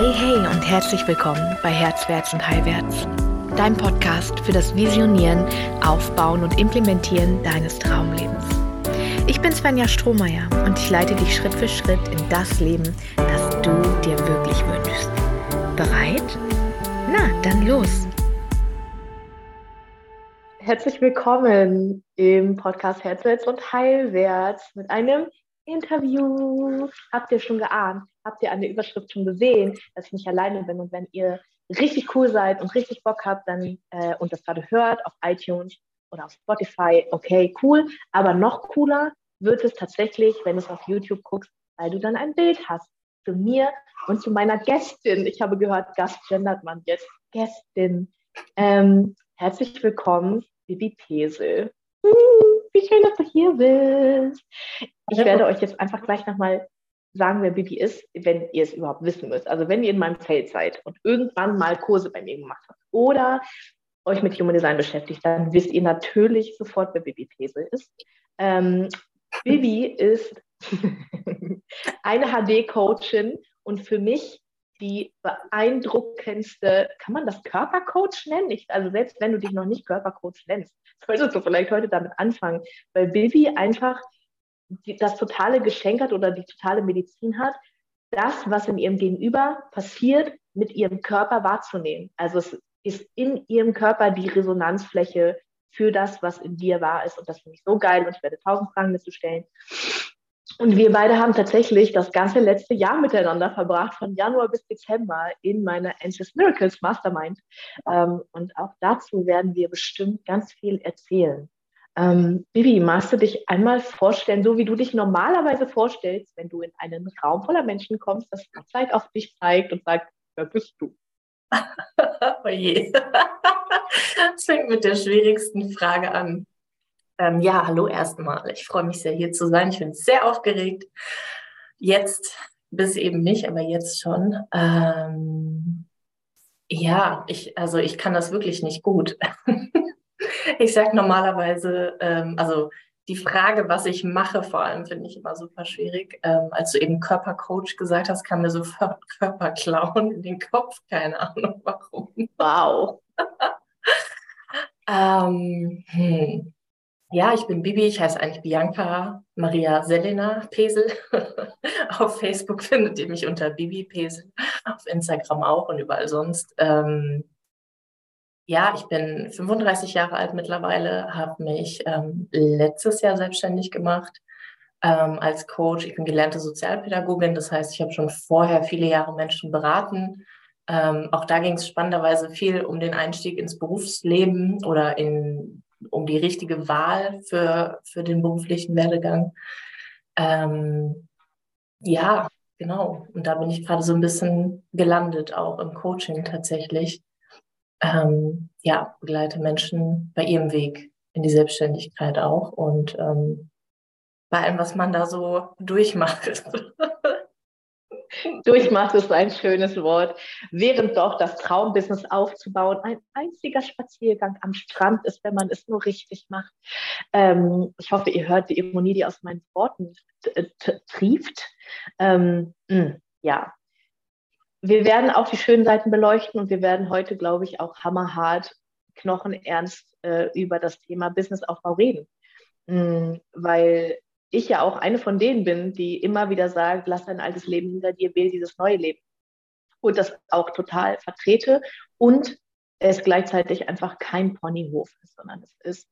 Hey, hey und herzlich willkommen bei Herzwärts und Heilwärts, dein Podcast für das Visionieren, Aufbauen und Implementieren deines Traumlebens. Ich bin Svenja Strohmeier und ich leite dich Schritt für Schritt in das Leben, das du dir wirklich wünschst. Bereit? Na, dann los! Herzlich willkommen im Podcast Herzwärts und Heilwärts mit einem Interview. Habt ihr schon geahnt? Habt ihr an der Überschrift schon gesehen, dass ich nicht alleine bin? Und wenn ihr richtig cool seid und richtig Bock habt, dann äh, und das gerade hört auf iTunes oder auf Spotify, okay, cool. Aber noch cooler wird es tatsächlich, wenn du es auf YouTube guckst, weil du dann ein Bild hast zu mir und zu meiner Gästin. Ich habe gehört, Gast gendert man jetzt. Gästin. Ähm, herzlich willkommen, Bibi Pesel. Wie schön, dass du hier bist. Ich werde euch jetzt einfach gleich nochmal sagen, wer Bibi ist, wenn ihr es überhaupt wissen müsst. Also wenn ihr in meinem Feld seid und irgendwann mal Kurse bei mir gemacht habt oder euch mit Human Design beschäftigt, dann wisst ihr natürlich sofort, wer Bibi Pesel ist. Ähm, Bibi ist eine HD-Coachin und für mich die beeindruckendste, kann man das Körpercoach nennen? Ich, also selbst wenn du dich noch nicht Körpercoach nennst, solltest du vielleicht heute damit anfangen, weil Bibi einfach die, das totale Geschenk hat oder die totale Medizin hat, das, was in ihrem Gegenüber passiert, mit ihrem Körper wahrzunehmen. Also es ist in ihrem Körper die Resonanzfläche für das, was in dir wahr ist. Und das finde ich so geil und ich werde tausend Fragen dazu stellen. Und wir beide haben tatsächlich das ganze letzte Jahr miteinander verbracht, von Januar bis Dezember in meiner Anxious Miracles Mastermind. Ähm, und auch dazu werden wir bestimmt ganz viel erzählen. Ähm, Bibi, magst du dich einmal vorstellen, so wie du dich normalerweise vorstellst, wenn du in einen Raum voller Menschen kommst, dass Zeit auf dich zeigt und sagt, wer bist du? oh je. Das fängt mit der schwierigsten Frage an. Ähm, ja, hallo erstmal. Ich freue mich sehr, hier zu sein. Ich bin sehr aufgeregt. Jetzt bis eben nicht, aber jetzt schon. Ähm, ja, ich, also ich kann das wirklich nicht gut. ich sage normalerweise, ähm, also die Frage, was ich mache, vor allem finde ich immer super schwierig. Ähm, als du eben Körpercoach gesagt hast, kam mir sofort Körperklauen in den Kopf. Keine Ahnung warum. Wow. ähm, hm. Ja, ich bin Bibi, ich heiße eigentlich Bianca Maria Selena Pesel. auf Facebook findet ihr mich unter Bibi Pesel, auf Instagram auch und überall sonst. Ähm, ja, ich bin 35 Jahre alt mittlerweile, habe mich ähm, letztes Jahr selbstständig gemacht ähm, als Coach. Ich bin gelernte Sozialpädagogin, das heißt, ich habe schon vorher viele Jahre Menschen beraten. Ähm, auch da ging es spannenderweise viel um den Einstieg ins Berufsleben oder in um die richtige Wahl für, für den beruflichen Werdegang. Ähm, ja, genau. Und da bin ich gerade so ein bisschen gelandet, auch im Coaching tatsächlich. Ähm, ja, begleite Menschen bei ihrem Weg in die Selbstständigkeit auch und ähm, bei allem, was man da so durchmacht. Durchmacht ist ein schönes Wort. Während doch das Traumbusiness aufzubauen ein einziger Spaziergang am Strand ist, wenn man es nur richtig macht. Ähm, ich hoffe, ihr hört die Ironie, die aus meinen Worten trieft. Ähm, mh, ja. Wir werden auch die schönen Seiten beleuchten und wir werden heute, glaube ich, auch hammerhart, knochenernst äh, über das Thema Businessaufbau reden. Mhm, weil ich ja auch eine von denen bin, die immer wieder sagt, lass dein altes Leben hinter dir, wähl dieses neue Leben. Und das auch total vertrete und es gleichzeitig einfach kein Ponyhof ist, sondern es ist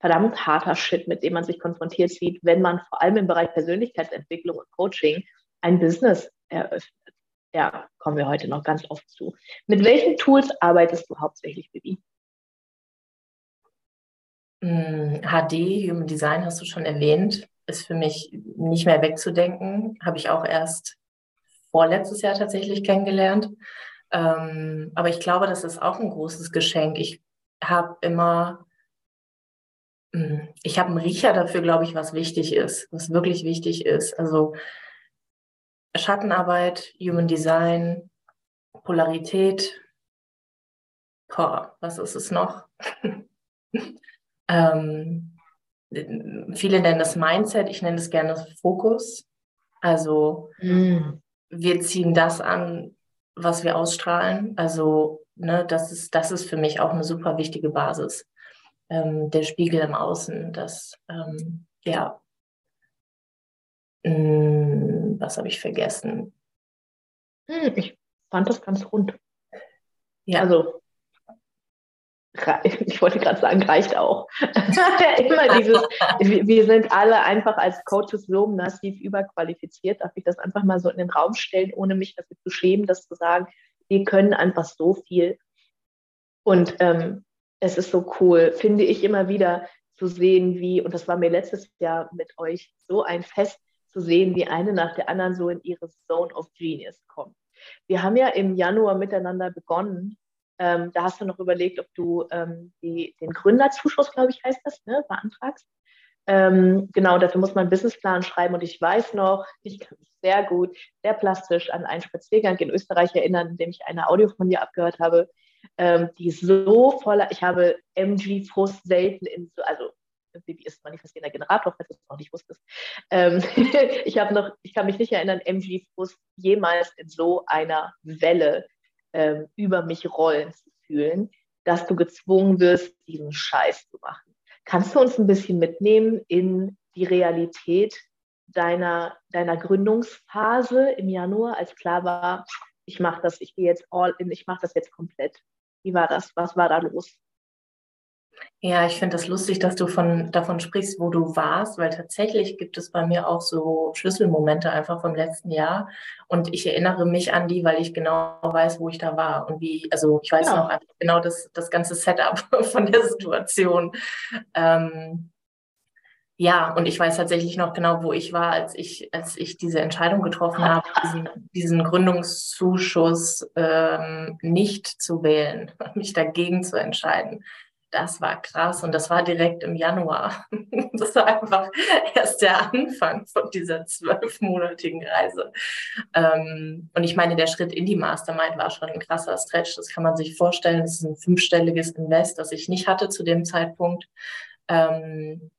verdammt harter Shit, mit dem man sich konfrontiert sieht, wenn man vor allem im Bereich Persönlichkeitsentwicklung und Coaching ein Business eröffnet. Ja, kommen wir heute noch ganz oft zu. Mit welchen Tools arbeitest du hauptsächlich, Bibi? HD, hm, Human Design hast du schon erwähnt ist für mich nicht mehr wegzudenken. Habe ich auch erst vorletztes Jahr tatsächlich kennengelernt. Ähm, aber ich glaube, das ist auch ein großes Geschenk. Ich habe immer, hm, ich habe einen Riecher dafür, glaube ich, was wichtig ist, was wirklich wichtig ist. Also Schattenarbeit, Human Design, Polarität. Boah, was ist es noch? ähm, viele nennen das Mindset, ich nenne es gerne Fokus. Also mm. wir ziehen das an, was wir ausstrahlen. Also, ne, das ist, das ist für mich auch eine super wichtige Basis. Ähm, der Spiegel im Außen, das, ähm, ja. Was habe ich vergessen? Hm, ich fand das ganz rund. Ja. Also, ich wollte gerade sagen, reicht auch. Immer dieses, wir sind alle einfach als Coaches so massiv überqualifiziert. Darf ich das einfach mal so in den Raum stellen, ohne mich dafür zu schämen, das zu sagen? Wir können einfach so viel. Und ähm, es ist so cool, finde ich immer wieder zu sehen, wie, und das war mir letztes Jahr mit euch so ein Fest zu sehen, wie eine nach der anderen so in ihre Zone of Genius kommt. Wir haben ja im Januar miteinander begonnen ähm, da hast du noch überlegt, ob du ähm, die, den Gründerzuschuss, glaube ich, heißt das, ne, beantragst. Ähm, genau, dafür muss man einen Businessplan schreiben und ich weiß noch, ich kann mich sehr gut, sehr plastisch an einen Spaziergang in Österreich erinnern, in dem ich eine Audio von dir abgehört habe, ähm, die so voller, ich habe MG-Frust selten in so, also Baby ist manifestierender Generator, falls du es noch nicht wusstest. Ähm, ich habe noch, ich kann mich nicht erinnern, MG-Frust jemals in so einer Welle ähm, über mich rollen zu fühlen, dass du gezwungen wirst, diesen Scheiß zu machen. Kannst du uns ein bisschen mitnehmen in die Realität deiner, deiner Gründungsphase im Januar, als klar war, ich mache das, ich gehe jetzt all in, ich mache das jetzt komplett. Wie war das? Was war da los? Ja, ich finde das lustig, dass du von, davon sprichst, wo du warst, weil tatsächlich gibt es bei mir auch so Schlüsselmomente einfach vom letzten Jahr. Und ich erinnere mich an die, weil ich genau weiß, wo ich da war und wie, also ich weiß ja. noch genau das, das ganze Setup von der Situation. Ähm, ja, und ich weiß tatsächlich noch genau, wo ich war, als ich, als ich diese Entscheidung getroffen habe, diesen, diesen Gründungszuschuss ähm, nicht zu wählen, mich dagegen zu entscheiden das war krass und das war direkt im Januar. Das war einfach erst der Anfang von dieser zwölfmonatigen Reise. Ähm, und ich meine, der Schritt in die Mastermind war schon ein krasser Stretch. Das kann man sich vorstellen. Das ist ein fünfstelliges Invest, das ich nicht hatte zu dem Zeitpunkt. Ähm,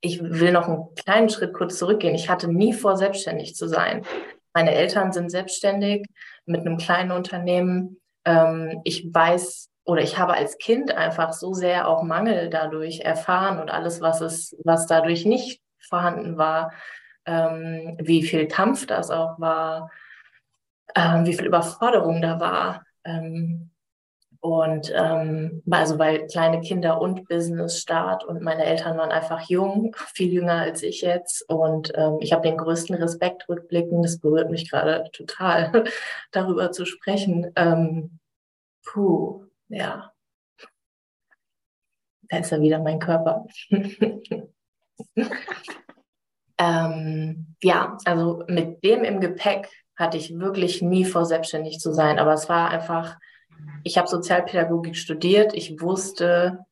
ich will noch einen kleinen Schritt kurz zurückgehen. Ich hatte nie vor, selbstständig zu sein. Meine Eltern sind selbstständig mit einem kleinen Unternehmen. Ähm, ich weiß oder ich habe als Kind einfach so sehr auch Mangel dadurch erfahren und alles, was es, was dadurch nicht vorhanden war, ähm, wie viel Kampf das auch war, ähm, wie viel Überforderung da war. Ähm, und ähm, also weil kleine Kinder und Business Start und meine Eltern waren einfach jung, viel jünger als ich jetzt. Und ähm, ich habe den größten Respekt rückblickend. Das berührt mich gerade total, darüber zu sprechen. Ähm, puh, ja. Da ist ja wieder mein Körper. ähm, ja, also mit dem im Gepäck hatte ich wirklich nie vor, selbstständig zu sein. Aber es war einfach, ich habe Sozialpädagogik studiert. Ich wusste,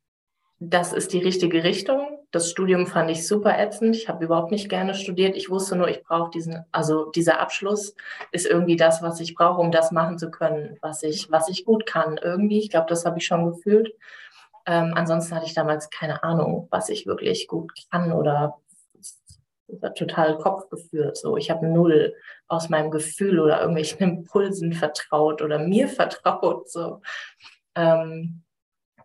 das ist die richtige Richtung. Das Studium fand ich super ätzend. Ich habe überhaupt nicht gerne studiert. Ich wusste nur, ich brauche diesen, also dieser Abschluss ist irgendwie das, was ich brauche, um das machen zu können, was ich, was ich gut kann. Irgendwie, ich glaube, das habe ich schon gefühlt. Ähm, ansonsten hatte ich damals keine Ahnung, was ich wirklich gut kann oder total Kopf geführt. So, ich habe null aus meinem Gefühl oder irgendwelchen Impulsen vertraut oder mir vertraut. So. Ähm,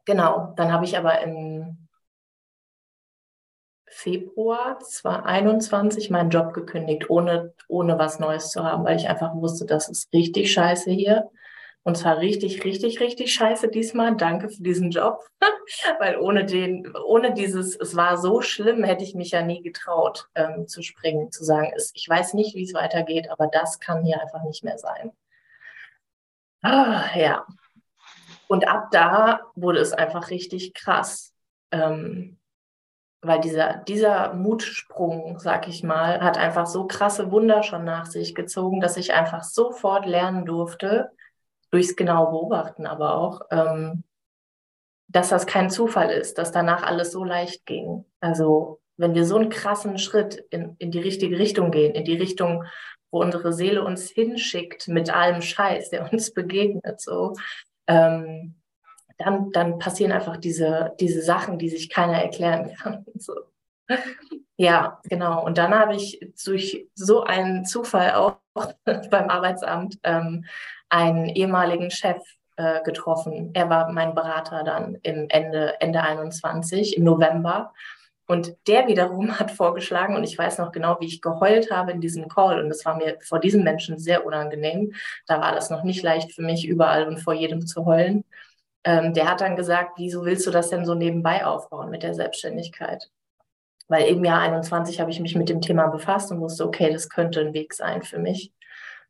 Genau, dann habe ich aber im Februar 2021 meinen Job gekündigt, ohne, ohne was Neues zu haben, weil ich einfach wusste, das ist richtig scheiße hier. Und zwar richtig, richtig, richtig scheiße diesmal. Danke für diesen Job. weil ohne den, ohne dieses, es war so schlimm, hätte ich mich ja nie getraut ähm, zu springen, zu sagen, es, ich weiß nicht, wie es weitergeht, aber das kann hier einfach nicht mehr sein. Ah, ja, und ab da wurde es einfach richtig krass. Ähm, weil dieser, dieser Mutsprung, sag ich mal, hat einfach so krasse Wunder schon nach sich gezogen, dass ich einfach sofort lernen durfte, durchs genaue Beobachten aber auch, ähm, dass das kein Zufall ist, dass danach alles so leicht ging. Also wenn wir so einen krassen Schritt in, in die richtige Richtung gehen, in die Richtung, wo unsere Seele uns hinschickt mit allem Scheiß, der uns begegnet, so, ähm, dann, dann passieren einfach diese, diese Sachen, die sich keiner erklären kann. So. Ja, genau. Und dann habe ich durch so einen Zufall auch beim Arbeitsamt ähm, einen ehemaligen Chef äh, getroffen. Er war mein Berater dann im Ende, Ende 21, im November. Und der wiederum hat vorgeschlagen, und ich weiß noch genau, wie ich geheult habe in diesem Call, und das war mir vor diesem Menschen sehr unangenehm. Da war das noch nicht leicht für mich, überall und vor jedem zu heulen. Ähm, der hat dann gesagt, wieso willst du das denn so nebenbei aufbauen mit der Selbstständigkeit? Weil im Jahr 21 habe ich mich mit dem Thema befasst und wusste, okay, das könnte ein Weg sein für mich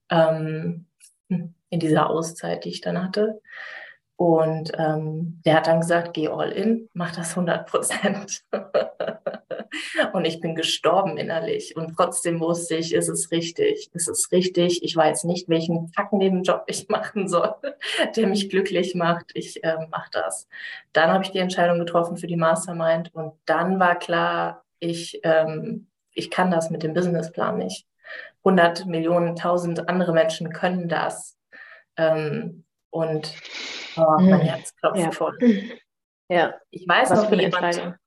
ähm, in dieser Auszeit, die ich dann hatte. Und ähm, der hat dann gesagt, geh all in, mach das 100 Prozent. und ich bin gestorben innerlich. Und trotzdem wusste ich, ist es richtig, ist es richtig. Ich weiß nicht, welchen Job ich machen soll, der mich glücklich macht. Ich äh, mache das. Dann habe ich die Entscheidung getroffen für die Mastermind. Und dann war klar, ich, ähm, ich kann das mit dem Businessplan nicht. 100 Millionen, 1000 andere Menschen können das. Ähm, und oh, mein hm. Herz klopft ja. voll. Ja. Ich weiß Was noch, wie jemand,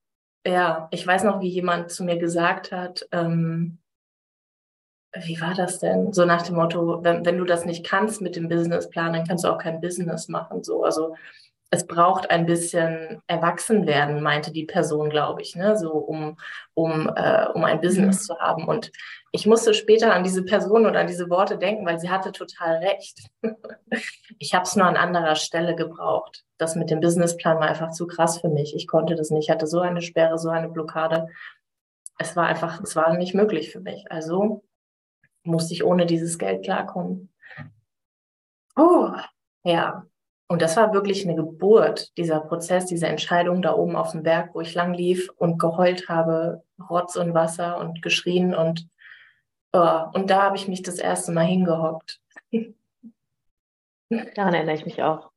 ja, ich weiß noch, wie jemand zu mir gesagt hat, ähm, wie war das denn? So nach dem Motto, wenn, wenn du das nicht kannst mit dem Businessplan, dann kannst du auch kein Business machen. So, also es braucht ein bisschen Erwachsenwerden, meinte die Person, glaube ich, ne? so um, um, äh, um ein Business mhm. zu haben. Und ich musste später an diese Person und an diese Worte denken, weil sie hatte total recht. ich habe es nur an anderer Stelle gebraucht. Das mit dem Businessplan war einfach zu krass für mich. Ich konnte das nicht. Ich hatte so eine Sperre, so eine Blockade. Es war einfach, es war nicht möglich für mich. Also musste ich ohne dieses Geld klarkommen. Oh, ja, und das war wirklich eine Geburt, dieser Prozess, diese Entscheidung da oben auf dem Berg, wo ich lang lief und geheult habe, Rotz und Wasser und geschrien und, oh, und da habe ich mich das erste Mal hingehockt. Daran erinnere ich mich auch.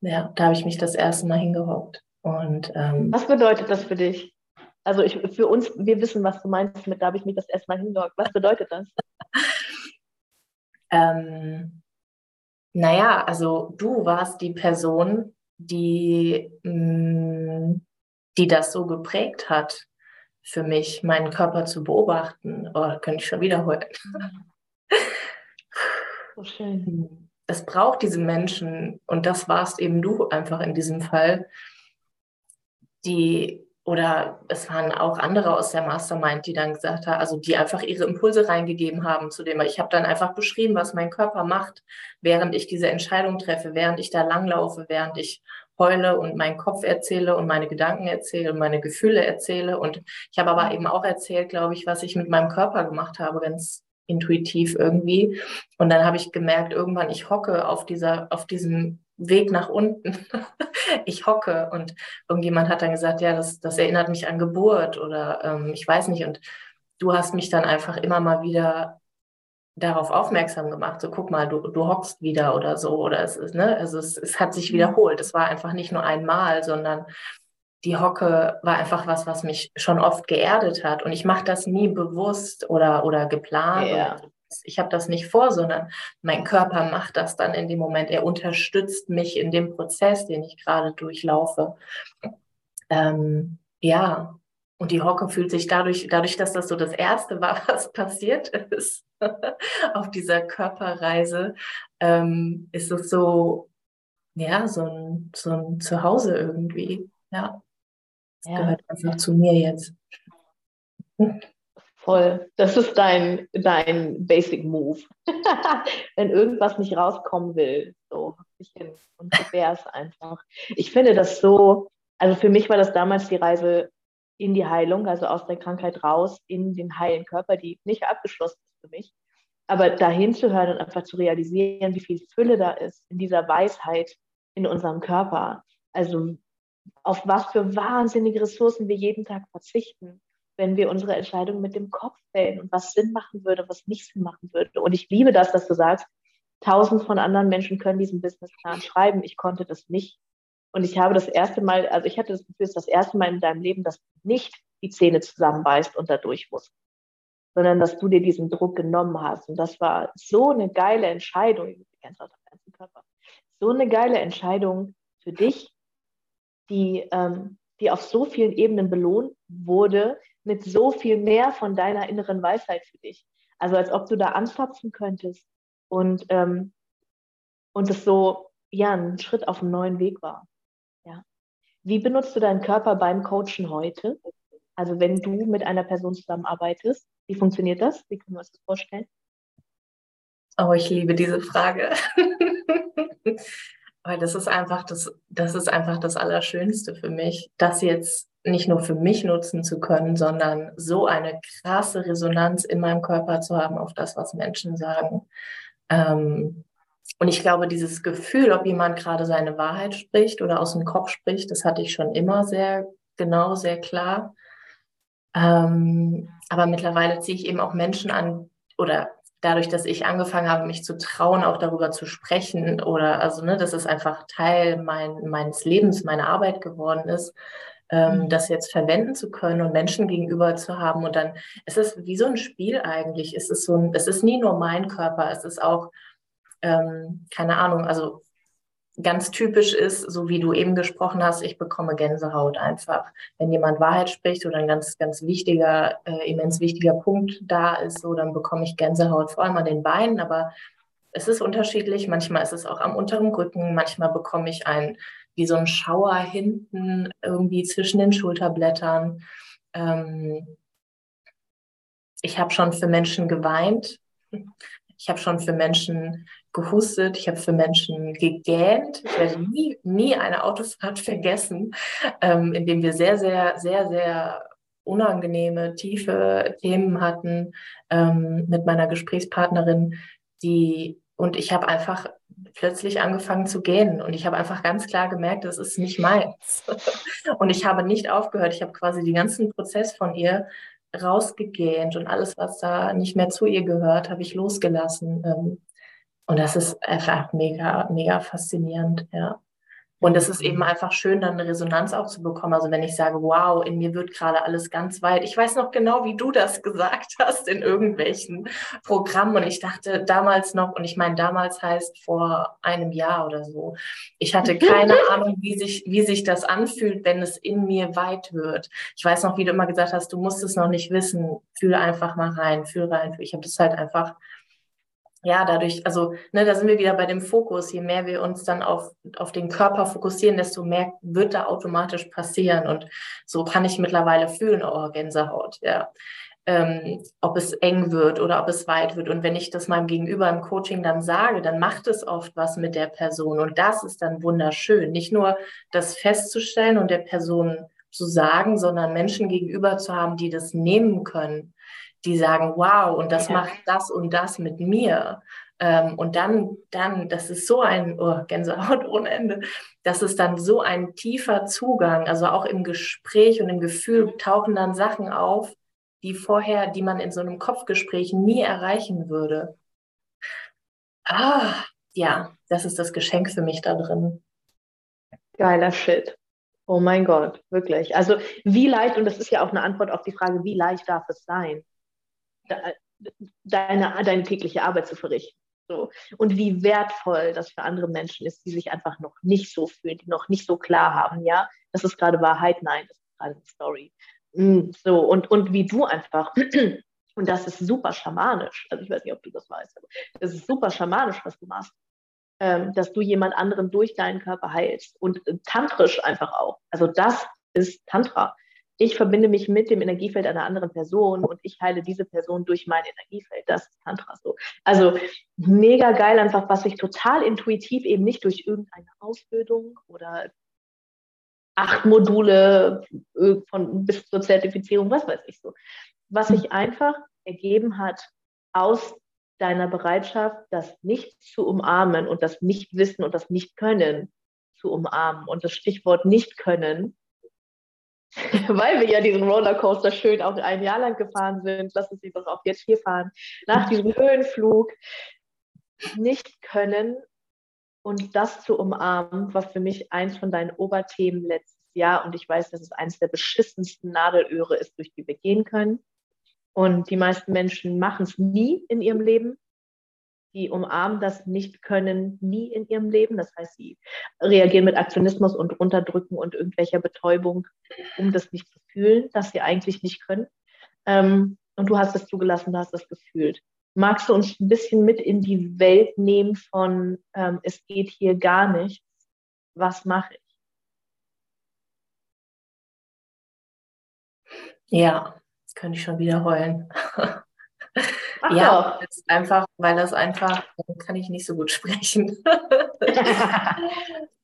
Ja, da habe ich mich das erste Mal hingehockt. Und, ähm, was bedeutet das für dich? Also ich, für uns, wir wissen, was du meinst mit, da habe ich mich das erste Mal hingehockt. Was bedeutet das? ähm, naja, also du warst die Person, die, mm, die das so geprägt hat, für mich, meinen Körper zu beobachten. Oh, könnte ich schon wiederholen. So schön. Es braucht diese Menschen, und das warst eben du einfach in diesem Fall, die oder es waren auch andere aus der Mastermind, die dann gesagt haben, also die einfach ihre Impulse reingegeben haben zu dem. Ich habe dann einfach beschrieben, was mein Körper macht, während ich diese Entscheidung treffe, während ich da langlaufe, während ich heule und meinen Kopf erzähle und meine Gedanken erzähle und meine Gefühle erzähle. Und ich habe aber eben auch erzählt, glaube ich, was ich mit meinem Körper gemacht habe, ganz intuitiv irgendwie. Und dann habe ich gemerkt, irgendwann, ich hocke auf dieser, auf diesem Weg nach unten. ich hocke und irgendjemand hat dann gesagt, ja, das, das erinnert mich an Geburt oder ähm, ich weiß nicht. Und du hast mich dann einfach immer mal wieder darauf aufmerksam gemacht, so guck mal, du, du hockst wieder oder so. Oder es ist, ne, also es, es hat sich mhm. wiederholt. Es war einfach nicht nur einmal, sondern die Hocke war einfach was, was mich schon oft geerdet hat. Und ich mache das nie bewusst oder, oder geplant. Yeah ich habe das nicht vor, sondern mein Körper macht das dann in dem Moment. Er unterstützt mich in dem Prozess, den ich gerade durchlaufe. Ähm, ja, und die Hocke fühlt sich dadurch, dadurch, dass das so das Erste war, was passiert ist auf dieser Körperreise, ähm, ist es so, ja, so ein, so ein Zuhause irgendwie. Ja, das ja. gehört einfach zu mir jetzt. Voll. Das ist dein, dein Basic Move. Wenn irgendwas nicht rauskommen will, so ich hin und es einfach. Ich finde das so, also für mich war das damals die Reise in die Heilung, also aus der Krankheit raus in den heilen Körper, die nicht abgeschlossen ist für mich. Aber dahin zu hören und einfach zu realisieren, wie viel Fülle da ist in dieser Weisheit in unserem Körper. Also auf was für wahnsinnige Ressourcen wir jeden Tag verzichten wenn wir unsere Entscheidung mit dem Kopf fällen und was Sinn machen würde, was nicht Sinn machen würde. Und ich liebe das, dass du sagst, tausend von anderen Menschen können diesen Businessplan schreiben. Ich konnte das nicht. Und ich habe das erste Mal, also ich hatte das Gefühl, es ist das erste Mal in deinem Leben, dass du nicht die Zähne zusammenbeißt und da durch musst, sondern dass du dir diesen Druck genommen hast. Und das war so eine geile Entscheidung, so eine geile Entscheidung für dich, die, ähm, die auf so vielen Ebenen belohnt wurde, mit so viel mehr von deiner inneren Weisheit für dich. Also als ob du da anzapfen könntest und ähm, und es so, ja, ein Schritt auf einem neuen Weg war. Ja. Wie benutzt du deinen Körper beim Coachen heute? Also wenn du mit einer Person zusammenarbeitest, wie funktioniert das? Wie können wir uns das vorstellen? Oh, ich liebe diese Frage. Weil das ist einfach das, das ist einfach das Allerschönste für mich, das jetzt nicht nur für mich nutzen zu können, sondern so eine krasse Resonanz in meinem Körper zu haben auf das, was Menschen sagen. Ähm, und ich glaube, dieses Gefühl, ob jemand gerade seine Wahrheit spricht oder aus dem Kopf spricht, das hatte ich schon immer sehr genau, sehr klar. Ähm, aber mittlerweile ziehe ich eben auch Menschen an oder dadurch, dass ich angefangen habe, mich zu trauen, auch darüber zu sprechen oder also, ne, dass es einfach Teil mein, meines Lebens, meiner Arbeit geworden ist, ähm, mhm. das jetzt verwenden zu können und Menschen gegenüber zu haben. Und dann es ist wie so ein Spiel eigentlich. Es ist so ein, es ist nie nur mein Körper, es ist auch, ähm, keine Ahnung, also ganz typisch ist, so wie du eben gesprochen hast, ich bekomme Gänsehaut einfach. Wenn jemand Wahrheit spricht oder ein ganz, ganz wichtiger, äh, immens wichtiger Punkt da ist, so dann bekomme ich Gänsehaut, vor allem an den Beinen, aber es ist unterschiedlich. Manchmal ist es auch am unteren Rücken, manchmal bekomme ich ein, wie so ein Schauer hinten irgendwie zwischen den Schulterblättern. Ähm, ich habe schon für Menschen geweint. Ich habe schon für Menschen gehustet, ich habe für Menschen gegähnt. Ich werde nie, nie eine Autofahrt vergessen, ähm, in dem wir sehr, sehr, sehr, sehr unangenehme, tiefe Themen hatten ähm, mit meiner Gesprächspartnerin, die und ich habe einfach plötzlich angefangen zu gähnen und ich habe einfach ganz klar gemerkt, das ist nicht meins. und ich habe nicht aufgehört. Ich habe quasi den ganzen Prozess von ihr rausgegähnt und alles, was da nicht mehr zu ihr gehört, habe ich losgelassen. Und das ist einfach mega, mega faszinierend, ja. Und es ist eben einfach schön, dann eine Resonanz auch zu bekommen. Also wenn ich sage, wow, in mir wird gerade alles ganz weit. Ich weiß noch genau, wie du das gesagt hast in irgendwelchen Programmen. Und ich dachte damals noch, und ich meine, damals heißt vor einem Jahr oder so, ich hatte keine Ahnung, wie sich, wie sich das anfühlt, wenn es in mir weit wird. Ich weiß noch, wie du immer gesagt hast, du musst es noch nicht wissen. Fühl einfach mal rein, fühl rein. Ich habe das halt einfach ja, dadurch, also ne, da sind wir wieder bei dem Fokus. Je mehr wir uns dann auf, auf den Körper fokussieren, desto mehr wird da automatisch passieren. Und so kann ich mittlerweile fühlen, oh, Gänsehaut, ja. Ähm, ob es eng wird oder ob es weit wird. Und wenn ich das meinem Gegenüber im Coaching dann sage, dann macht es oft was mit der Person. Und das ist dann wunderschön. Nicht nur das festzustellen und der Person zu sagen, sondern Menschen gegenüber zu haben, die das nehmen können die sagen, wow, und das ja. macht das und das mit mir. Ähm, und dann, dann, das ist so ein oh, Gänsehaut ohne Ende, das ist dann so ein tiefer Zugang. Also auch im Gespräch und im Gefühl tauchen dann Sachen auf, die vorher, die man in so einem Kopfgespräch nie erreichen würde. Ah, ja, das ist das Geschenk für mich da drin. Geiler Shit. Oh mein Gott, wirklich. Also wie leicht, und das ist ja auch eine Antwort auf die Frage, wie leicht darf es sein? Deine, deine tägliche Arbeit zu verrichten. So. Und wie wertvoll das für andere Menschen ist, die sich einfach noch nicht so fühlen, die noch nicht so klar haben, ja, das ist gerade Wahrheit, nein, das ist gerade eine Story. Mm, so, und, und wie du einfach, und das ist super schamanisch, also ich weiß nicht, ob du das weißt, aber das ist super schamanisch, was du machst, ähm, dass du jemand anderen durch deinen Körper heilst und äh, tantrisch einfach auch. Also das ist Tantra ich verbinde mich mit dem Energiefeld einer anderen Person und ich heile diese Person durch mein Energiefeld. Das ist Tantra so. Also mega geil einfach, was ich total intuitiv eben nicht durch irgendeine Ausbildung oder acht Module äh, von bis zur Zertifizierung, was weiß ich so, was sich einfach ergeben hat aus deiner Bereitschaft, das nicht zu umarmen und das Nicht-Wissen und das Nicht-Können zu umarmen. Und das Stichwort Nicht-Können weil wir ja diesen Rollercoaster schön auch ein Jahr lang gefahren sind, lass uns doch auch jetzt hier fahren, nach diesem Höhenflug nicht können und das zu umarmen, war für mich eins von deinen Oberthemen letztes Jahr. Und ich weiß, dass es eines der beschissensten Nadelöhre ist, durch die wir gehen können. Und die meisten Menschen machen es nie in ihrem Leben die umarmen das nicht können nie in ihrem Leben. Das heißt, sie reagieren mit Aktionismus und Unterdrücken und irgendwelcher Betäubung, um das nicht zu fühlen, dass sie eigentlich nicht können. Ähm, und du hast es zugelassen, du hast es gefühlt. magst du uns ein bisschen mit in die Welt nehmen von ähm, es geht hier gar nichts, was mache ich? Ja, das könnte ich schon wieder heulen. Ach ja, einfach, weil das einfach, kann ich nicht so gut sprechen.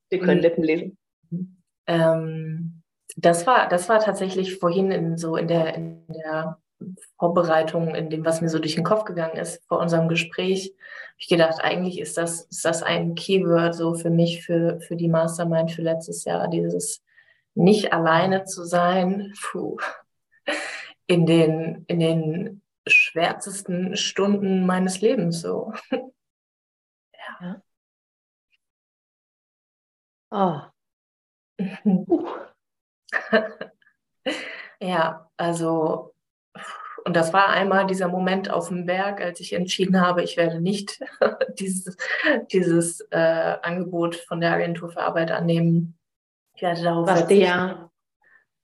Wir können Lippen lesen. Ähm, das war, das war tatsächlich vorhin in so in der, in der Vorbereitung, in dem, was mir so durch den Kopf gegangen ist vor unserem Gespräch, habe ich gedacht, eigentlich ist das, ist das ein Keyword so für mich, für, für die Mastermind für letztes Jahr, dieses nicht alleine zu sein, puh, in den, in den schwärzesten Stunden meines Lebens so. ja. Oh. Uh. ja, also und das war einmal dieser Moment auf dem Berg, als ich entschieden habe, ich werde nicht dieses, dieses äh, Angebot von der Agentur für Arbeit annehmen. Ich werde darauf verzichten. Ja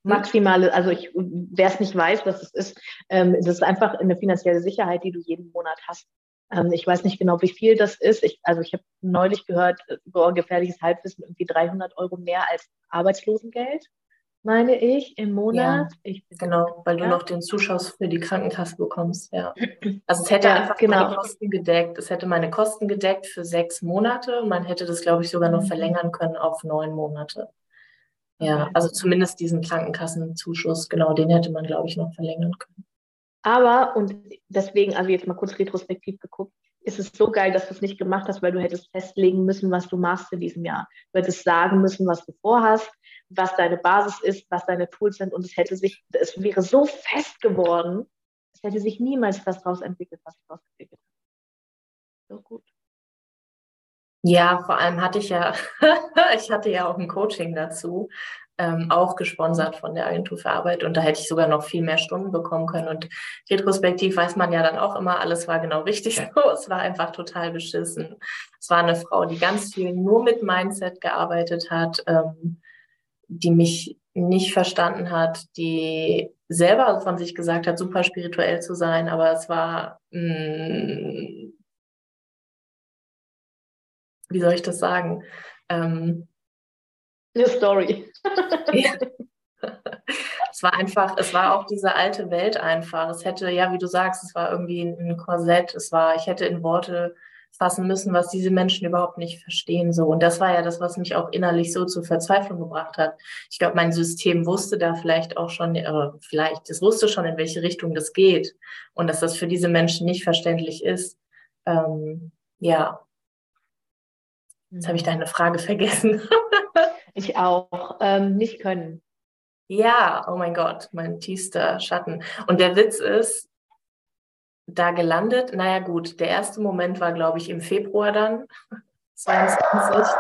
maximale, also ich, wer es nicht weiß, was es ist, ähm, es ist einfach eine finanzielle Sicherheit, die du jeden Monat hast. Ähm, ich weiß nicht genau, wie viel das ist. Ich, also ich habe neulich gehört, über gefährliches Halbwissen, irgendwie 300 Euro mehr als Arbeitslosengeld, meine ich, im Monat. Ja, ich genau, weil ja. du noch den Zuschuss für die Krankenkasse bekommst, ja. Also es hätte ja, einfach genau. meine Kosten gedeckt. Es hätte meine Kosten gedeckt für sechs Monate. Man hätte das, glaube ich, sogar noch mhm. verlängern können auf neun Monate. Ja, also zumindest diesen Krankenkassenzuschuss, genau, den hätte man, glaube ich, noch verlängern können. Aber, und deswegen, also jetzt mal kurz retrospektiv geguckt, ist es so geil, dass du es nicht gemacht hast, weil du hättest festlegen müssen, was du machst in diesem Jahr. Du hättest sagen müssen, was du vorhast, was deine Basis ist, was deine Tools sind und es hätte sich, es wäre so fest geworden, es hätte sich niemals das daraus entwickelt, was es daraus entwickelt hat. So gut. Ja, vor allem hatte ich ja, ich hatte ja auch ein Coaching dazu, ähm, auch gesponsert von der Agentur für Arbeit und da hätte ich sogar noch viel mehr Stunden bekommen können. Und retrospektiv weiß man ja dann auch immer, alles war genau richtig so. Es war einfach total beschissen. Es war eine Frau, die ganz viel nur mit Mindset gearbeitet hat, ähm, die mich nicht verstanden hat, die selber von sich gesagt hat, super spirituell zu sein, aber es war mh, mm, wie soll ich das sagen? Ähm, Eine Story. ja. Es war einfach, es war auch diese alte Welt einfach. Es hätte, ja, wie du sagst, es war irgendwie ein Korsett. Es war, ich hätte in Worte fassen müssen, was diese Menschen überhaupt nicht verstehen. So. Und das war ja das, was mich auch innerlich so zur Verzweiflung gebracht hat. Ich glaube, mein System wusste da vielleicht auch schon, äh, vielleicht, es wusste schon, in welche Richtung das geht und dass das für diese Menschen nicht verständlich ist. Ähm, ja, Jetzt habe ich deine Frage vergessen. ich auch. Ähm, nicht können. Ja, oh mein Gott, mein tiefster Schatten. Und der Witz ist, da gelandet, naja gut, der erste Moment war, glaube ich, im Februar dann, 22,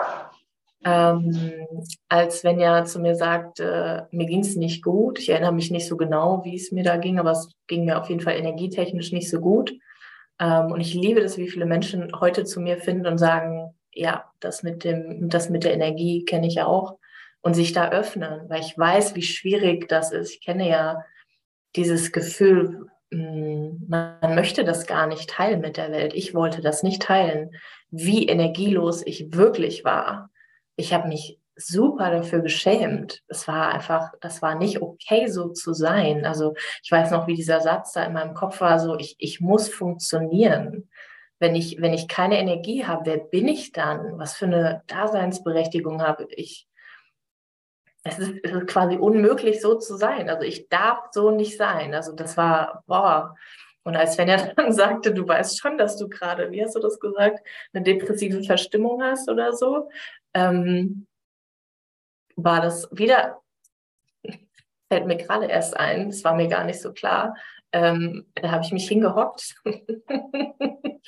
ähm, als wenn er zu mir sagt, äh, mir ging es nicht gut. Ich erinnere mich nicht so genau, wie es mir da ging, aber es ging mir auf jeden Fall energietechnisch nicht so gut. Ähm, und ich liebe das, wie viele Menschen heute zu mir finden und sagen, ja, das mit dem, das mit der Energie kenne ich auch und sich da öffnen, weil ich weiß, wie schwierig das ist. Ich kenne ja dieses Gefühl, hm, man möchte das gar nicht teilen mit der Welt. Ich wollte das nicht teilen, wie energielos ich wirklich war. Ich habe mich super dafür geschämt. Es war einfach, das war nicht okay, so zu sein. Also ich weiß noch, wie dieser Satz da in meinem Kopf war, so ich, ich muss funktionieren. Wenn ich, wenn ich keine Energie habe, wer bin ich dann? Was für eine Daseinsberechtigung habe ich? Es ist, es ist quasi unmöglich, so zu sein. Also ich darf so nicht sein. Also das war, boah. Und als Svenja dann sagte, du weißt schon, dass du gerade, wie hast du das gesagt, eine depressive Verstimmung hast oder so, ähm, war das wieder, fällt mir gerade erst ein, es war mir gar nicht so klar, ähm, da habe ich mich hingehockt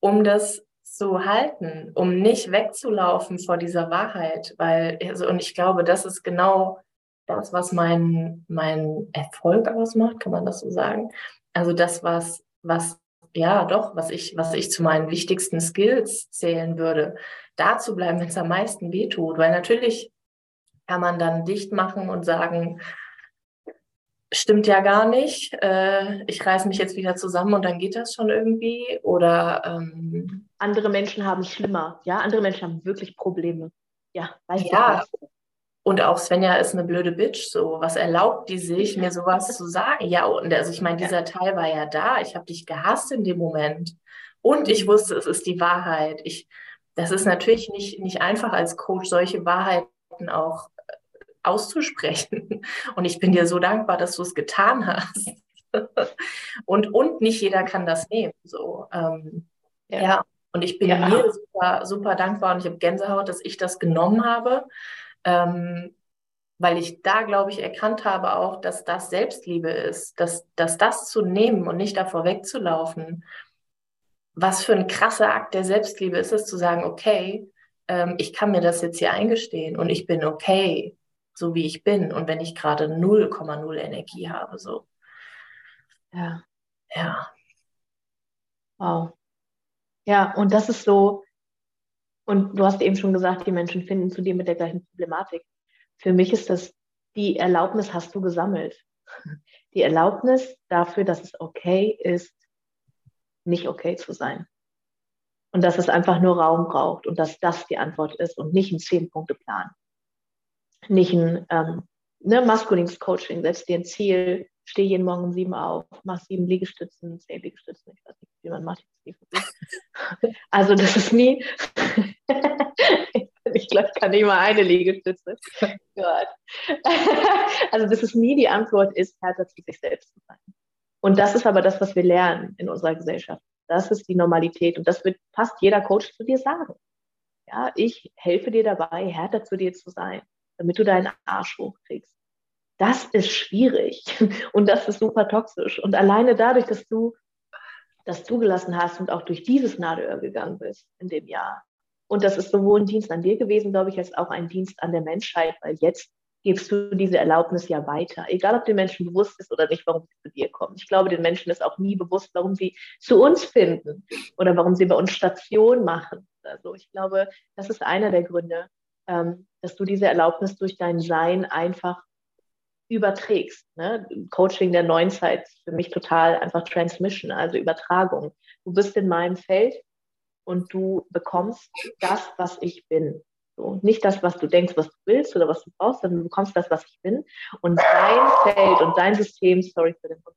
um das zu halten, um nicht wegzulaufen vor dieser Wahrheit, weil, also, und ich glaube, das ist genau das, was mein, mein Erfolg ausmacht, kann man das so sagen? Also das, was, was, ja, doch, was ich, was ich zu meinen wichtigsten Skills zählen würde, da zu bleiben, wenn es am meisten wehtut, weil natürlich kann man dann dicht machen und sagen, stimmt ja gar nicht. Äh, ich reiße mich jetzt wieder zusammen und dann geht das schon irgendwie. Oder ähm, andere Menschen haben schlimmer. Ja, andere Menschen haben wirklich Probleme. Ja, weißt ja. Du, und auch Svenja ist eine blöde Bitch. So, was erlaubt die sich, mir sowas zu sagen? Ja, und also ich meine, dieser Teil war ja da. Ich habe dich gehasst in dem Moment. Und ich wusste, es ist die Wahrheit. Ich, das ist natürlich nicht, nicht einfach als Coach, solche Wahrheiten auch auszusprechen. Und ich bin dir so dankbar, dass du es getan hast. und, und nicht jeder kann das nehmen. So, ähm, ja. ja. und ich bin ja. mir super, super dankbar und ich habe Gänsehaut, dass ich das genommen habe, ähm, weil ich da, glaube ich, erkannt habe auch, dass das Selbstliebe ist, dass, dass das zu nehmen und nicht davor wegzulaufen. Was für ein krasser Akt der Selbstliebe ist es zu sagen, okay, ähm, ich kann mir das jetzt hier eingestehen und ich bin okay so wie ich bin und wenn ich gerade 0,0 Energie habe, so. Ja. Ja. Wow. Ja, und das ist so, und du hast eben schon gesagt, die Menschen finden zu dir mit der gleichen Problematik. Für mich ist das, die Erlaubnis hast du gesammelt. Die Erlaubnis dafür, dass es okay ist, nicht okay zu sein. Und dass es einfach nur Raum braucht und dass das die Antwort ist und nicht ein Zehn-Punkte-Plan nicht ein ähm, ne, maskulines Coaching, setz dir ein Ziel, steh jeden Morgen um sieben auf, mach sieben Liegestützen, zehn Liegestützen, ich weiß nicht, wie man macht. Also das ist nie, ich glaube, ich kann nicht mal eine Liegestütze. Also das ist nie die Antwort ist, härter zu sich selbst zu sein. Und das ist aber das, was wir lernen in unserer Gesellschaft. Das ist die Normalität und das wird fast jeder Coach zu dir sagen. Ja, ich helfe dir dabei, härter zu dir zu sein damit du deinen Arsch hochkriegst. Das ist schwierig und das ist super toxisch. Und alleine dadurch, dass du das zugelassen hast und auch durch dieses Nadelöhr gegangen bist in dem Jahr. Und das ist sowohl ein Dienst an dir gewesen, glaube ich, als auch ein Dienst an der Menschheit, weil jetzt gibst du diese Erlaubnis ja weiter. Egal, ob den Menschen bewusst ist oder nicht, warum sie zu dir kommen. Ich glaube, den Menschen ist auch nie bewusst, warum sie zu uns finden oder warum sie bei uns Station machen. Also ich glaube, das ist einer der Gründe, dass du diese Erlaubnis durch dein Sein einfach überträgst. Ne? Coaching der neuen Zeit ist für mich total einfach Transmission, also Übertragung. Du bist in meinem Feld und du bekommst das, was ich bin. So, nicht das, was du denkst, was du willst oder was du brauchst, sondern du bekommst das, was ich bin. Und dein Feld und dein System, sorry für den Wort,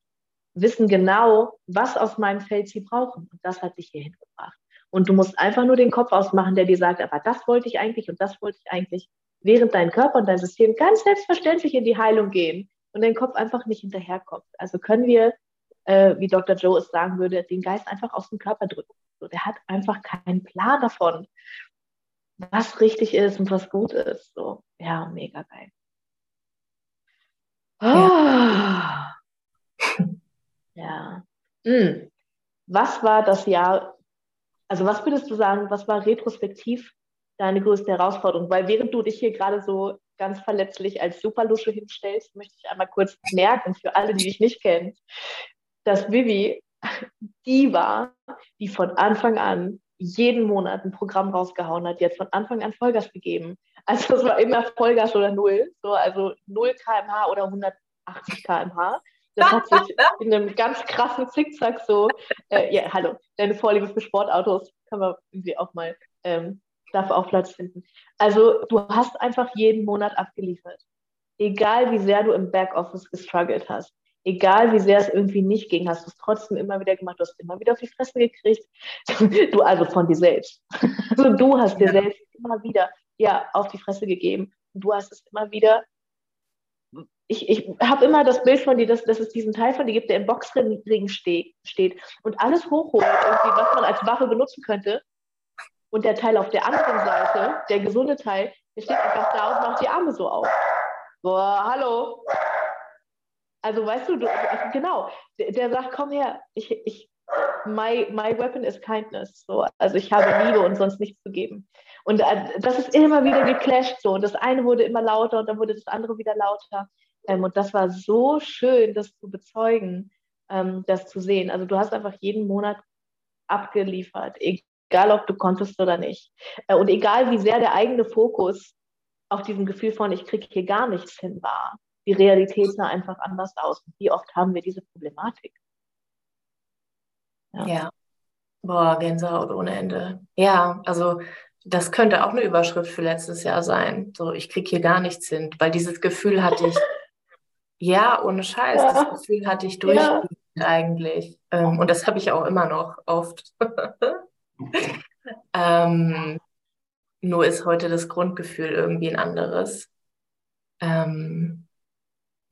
wissen genau, was aus meinem Feld sie brauchen. Und das hat dich hierhin gebracht. Und du musst einfach nur den Kopf ausmachen, der dir sagt, aber das wollte ich eigentlich und das wollte ich eigentlich, während dein Körper und dein System ganz selbstverständlich in die Heilung gehen und dein Kopf einfach nicht hinterherkommt. Also können wir, äh, wie Dr. Joe es sagen würde, den Geist einfach aus dem Körper drücken. So, der hat einfach keinen Plan davon, was richtig ist und was gut ist. So, ja, mega geil. Ja. Oh. ja. Hm. Was war das Jahr also was würdest du sagen, was war retrospektiv deine größte Herausforderung? Weil während du dich hier gerade so ganz verletzlich als Superlusche hinstellst, möchte ich einmal kurz merken, für alle, die dich nicht kennen, dass Vivi die war, die von Anfang an jeden Monat ein Programm rausgehauen hat, hat von Anfang an Vollgas gegeben. Also es war immer Vollgas oder Null, so, also 0 kmh oder 180 kmh. Das hat sich in einem ganz krassen Zickzack so, äh, ja, hallo, deine Vorliebe für Sportautos kann man irgendwie auch mal, ähm, dafür auch Platz finden. Also du hast einfach jeden Monat abgeliefert. Egal wie sehr du im Backoffice gestruggelt hast, egal wie sehr es irgendwie nicht ging, hast du es trotzdem immer wieder gemacht, du hast immer wieder auf die Fresse gekriegt. Du also von dir selbst. Also du hast dir ja. selbst immer wieder ja, auf die Fresse gegeben. Du hast es immer wieder ich, ich habe immer das Bild von dir, dass, dass es diesen Teil von dir gibt, der im Boxring ste steht und alles hochholt, was man als Waffe benutzen könnte. Und der Teil auf der anderen Seite, der gesunde Teil, der steht einfach da und macht die Arme so auf. Boah, hallo. Also weißt du, du also genau, der, der, sagt, komm her, ich, ich, my, my weapon is kindness. So, also ich habe Liebe und sonst nichts zu geben. Und äh, das ist immer wieder geclasht so. Und das eine wurde immer lauter und dann wurde das andere wieder lauter. Ähm, und das war so schön, das zu bezeugen, ähm, das zu sehen. Also du hast einfach jeden Monat abgeliefert, egal ob du konntest oder nicht. Äh, und egal wie sehr der eigene Fokus auf diesem Gefühl von, ich kriege hier gar nichts hin war. die Realität sah einfach anders aus. Und wie oft haben wir diese Problematik? Ja. ja. Boah, Gänsehaut ohne Ende. Ja, also das könnte auch eine Überschrift für letztes Jahr sein. So, ich kriege hier gar nichts hin, weil dieses Gefühl hatte ich, ja, ohne Scheiß, ja. das Gefühl hatte ich durchgehend ja. eigentlich. Ähm, und das habe ich auch immer noch oft. ähm, nur ist heute das Grundgefühl irgendwie ein anderes. Ähm,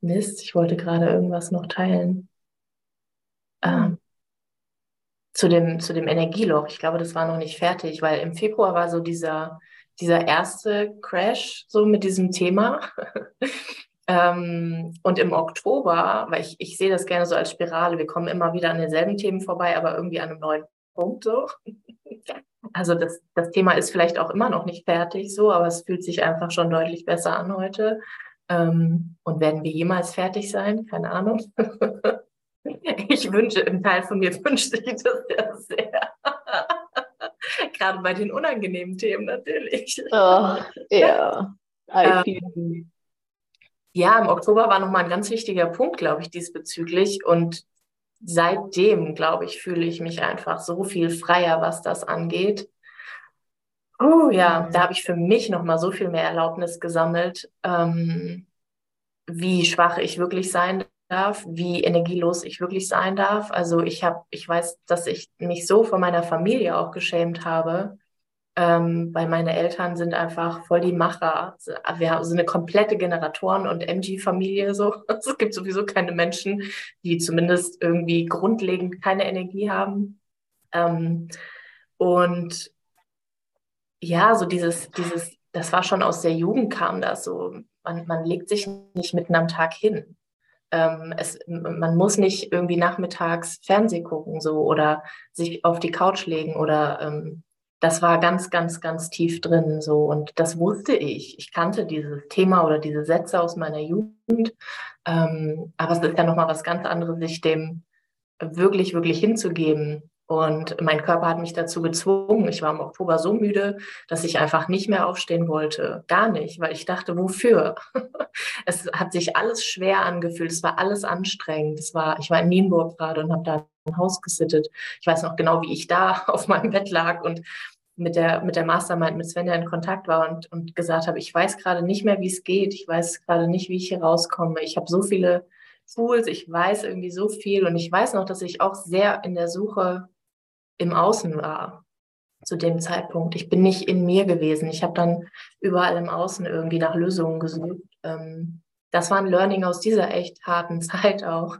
Mist, ich wollte gerade irgendwas noch teilen. Ähm, zu dem, zu dem Energieloch. Ich glaube, das war noch nicht fertig, weil im Februar war so dieser, dieser erste Crash so mit diesem Thema. ähm, und im Oktober, weil ich, ich sehe das gerne so als Spirale, wir kommen immer wieder an denselben Themen vorbei, aber irgendwie an einem neuen Punkt so. Also das, das Thema ist vielleicht auch immer noch nicht fertig so, aber es fühlt sich einfach schon deutlich besser an heute. Ähm, und werden wir jemals fertig sein? Keine Ahnung. Ich wünsche, ein Teil von mir wünscht sich das ja sehr. Gerade bei den unangenehmen Themen natürlich. Oh, ja, ähm, ja, im Oktober war nochmal ein ganz wichtiger Punkt, glaube ich, diesbezüglich. Und seitdem, glaube ich, fühle ich mich einfach so viel freier, was das angeht. Oh ja, da habe ich für mich nochmal so viel mehr Erlaubnis gesammelt, ähm, wie schwach ich wirklich sein darf, wie energielos ich wirklich sein darf. Also ich habe, ich weiß, dass ich mich so von meiner Familie auch geschämt habe, ähm, weil meine Eltern sind einfach voll die Macher. Wir haben so eine komplette Generatoren- und MG-Familie. So. Es gibt sowieso keine Menschen, die zumindest irgendwie grundlegend keine Energie haben. Ähm, und ja, so dieses, dieses, das war schon aus der Jugend kam das so. Man, man legt sich nicht mitten am Tag hin. Ähm, es, man muss nicht irgendwie nachmittags Fernseh gucken so oder sich auf die Couch legen oder ähm, das war ganz, ganz, ganz tief drin so. Und das wusste ich. Ich kannte dieses Thema oder diese Sätze aus meiner Jugend, ähm, aber es ist ja nochmal was ganz anderes, sich dem wirklich, wirklich hinzugeben und mein Körper hat mich dazu gezwungen. Ich war im Oktober so müde, dass ich einfach nicht mehr aufstehen wollte. Gar nicht, weil ich dachte, wofür? es hat sich alles schwer angefühlt. Es war alles anstrengend. Es war, ich war in Nienburg gerade und habe da ein Haus gesittet. Ich weiß noch genau, wie ich da auf meinem Bett lag und mit der, mit der Mastermind, mit Svenja in Kontakt war und, und gesagt habe, ich weiß gerade nicht mehr, wie es geht. Ich weiß gerade nicht, wie ich hier rauskomme. Ich habe so viele Tools, ich weiß irgendwie so viel und ich weiß noch, dass ich auch sehr in der Suche im Außen war zu dem Zeitpunkt. Ich bin nicht in mir gewesen. Ich habe dann überall im Außen irgendwie nach Lösungen gesucht. Ähm, das war ein Learning aus dieser echt harten Zeit auch,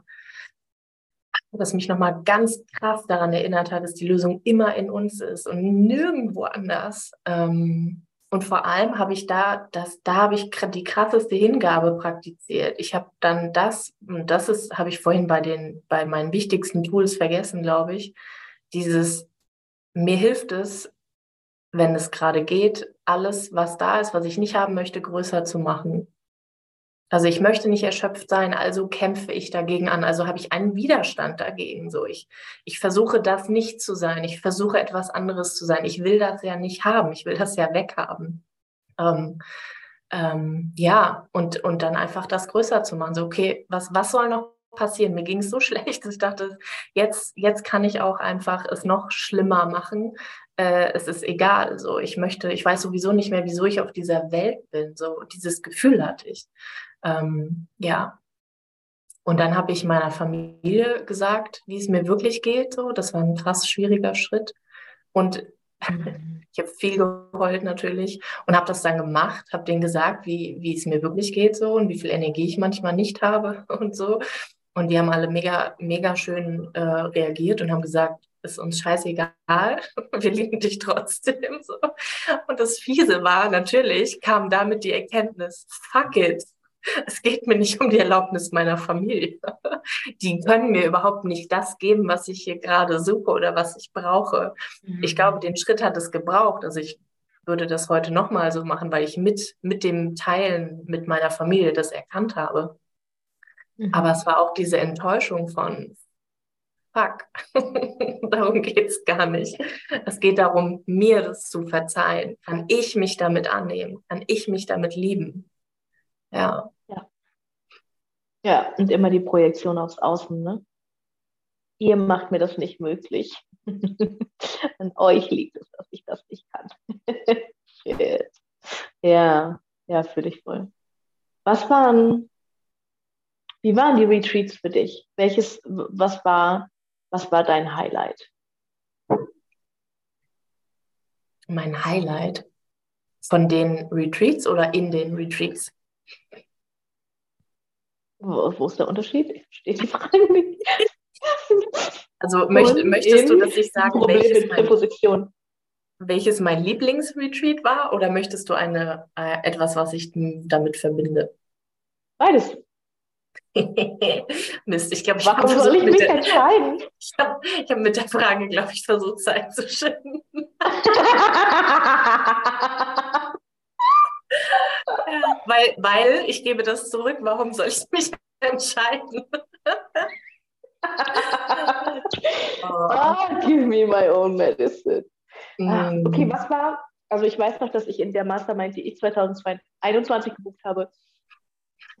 was mich nochmal ganz krass daran erinnert hat, dass die Lösung immer in uns ist und nirgendwo anders. Ähm, und vor allem habe ich da, das, da habe ich die krasseste Hingabe praktiziert. Ich habe dann das, und das ist, habe ich vorhin bei den, bei meinen wichtigsten Tools vergessen, glaube ich, dieses, mir hilft es, wenn es gerade geht, alles, was da ist, was ich nicht haben möchte, größer zu machen. Also ich möchte nicht erschöpft sein, also kämpfe ich dagegen an, also habe ich einen Widerstand dagegen. So ich, ich versuche das nicht zu sein, ich versuche etwas anderes zu sein. Ich will das ja nicht haben, ich will das ja weghaben. Ähm, ähm, ja, und, und dann einfach das größer zu machen. So, okay, was, was soll noch passieren. Mir ging es so schlecht, dass ich dachte, jetzt, jetzt kann ich auch einfach es noch schlimmer machen. Äh, es ist egal. So, ich möchte, ich weiß sowieso nicht mehr, wieso ich auf dieser Welt bin. So, dieses Gefühl hatte ich. Ähm, ja. Und dann habe ich meiner Familie gesagt, wie es mir wirklich geht. So, das war ein krass schwieriger Schritt. Und ich habe viel geheult natürlich und habe das dann gemacht, habe denen gesagt, wie, wie es mir wirklich geht so und wie viel Energie ich manchmal nicht habe und so. Und die haben alle mega, mega schön äh, reagiert und haben gesagt, ist uns scheißegal, wir lieben dich trotzdem. So. Und das Fiese war, natürlich kam damit die Erkenntnis, fuck it, es geht mir nicht um die Erlaubnis meiner Familie. Die können mir überhaupt nicht das geben, was ich hier gerade suche oder was ich brauche. Mhm. Ich glaube, den Schritt hat es gebraucht. Also ich würde das heute nochmal so machen, weil ich mit, mit dem Teilen mit meiner Familie das erkannt habe. Mhm. Aber es war auch diese Enttäuschung von, fuck, darum geht es gar nicht. Es geht darum, mir das zu verzeihen. Kann ich mich damit annehmen? Kann ich mich damit lieben? Ja. ja. Ja, und immer die Projektion aufs Außen, ne? Ihr macht mir das nicht möglich. An euch liegt es, dass ich das nicht kann. Shit. Ja, ja, fühle ich voll. Was waren, wie waren die Retreats für dich? Welches, was war, was war dein Highlight? Mein Highlight von den Retreats oder in den Retreats? Wo, wo ist der Unterschied? Steht die Frage nicht. Also möcht, möchtest du, dass ich sage, welches mein, welches mein Lieblingsretreat war oder möchtest du eine, äh, etwas, was ich damit verbinde? Beides. Mist, ich glaube, Warum soll ich mich der, entscheiden? Ich habe hab mit der Frage, glaube ich, versucht, Zeit zu schinden. ja, weil, weil, ich gebe das zurück, warum soll ich mich entscheiden? oh. give me my own medicine. Mm. Okay, was war, also ich weiß noch, dass ich in der Mastermind, die ich 2021 gebucht habe,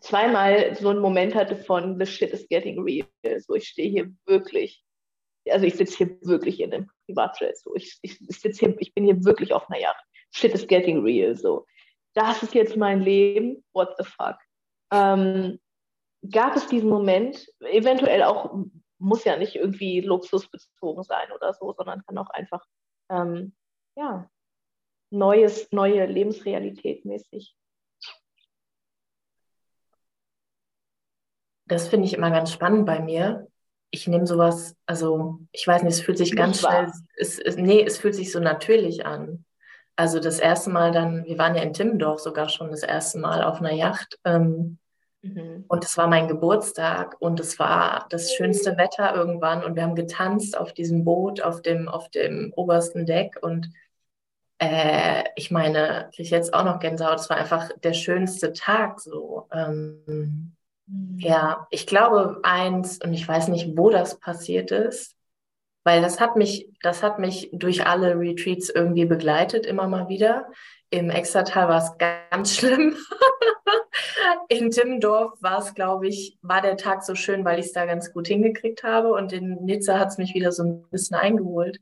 zweimal so einen Moment hatte von The shit is getting real. So, ich stehe hier wirklich, also ich sitze hier wirklich in einem Privatjet. So, ich, ich, ich sitze hier, ich bin hier wirklich auf einer Yacht. Shit is getting real. So, das ist jetzt mein Leben. What the fuck? Ähm, gab es diesen Moment, eventuell auch, muss ja nicht irgendwie luxusbezogen sein oder so, sondern kann auch einfach, ähm, ja, neues, neue Lebensrealität mäßig Das finde ich immer ganz spannend bei mir. Ich nehme sowas, also ich weiß nicht, es fühlt sich ganz schnell, es, es, nee, es fühlt sich so natürlich an. Also das erste Mal dann, wir waren ja in Timmendorf sogar schon das erste Mal auf einer Yacht. Ähm, mhm. Und es war mein Geburtstag und es war das schönste Wetter irgendwann und wir haben getanzt auf diesem Boot, auf dem, auf dem obersten Deck und äh, ich meine, kriege ich jetzt auch noch Gänsehaut, es war einfach der schönste Tag so. Ähm, ja, ich glaube eins, und ich weiß nicht, wo das passiert ist, weil das hat mich, das hat mich durch alle Retreats irgendwie begleitet, immer mal wieder. Im Extratal war es ganz schlimm. in Timmendorf war es, glaube ich, war der Tag so schön, weil ich es da ganz gut hingekriegt habe. Und in Nizza hat es mich wieder so ein bisschen eingeholt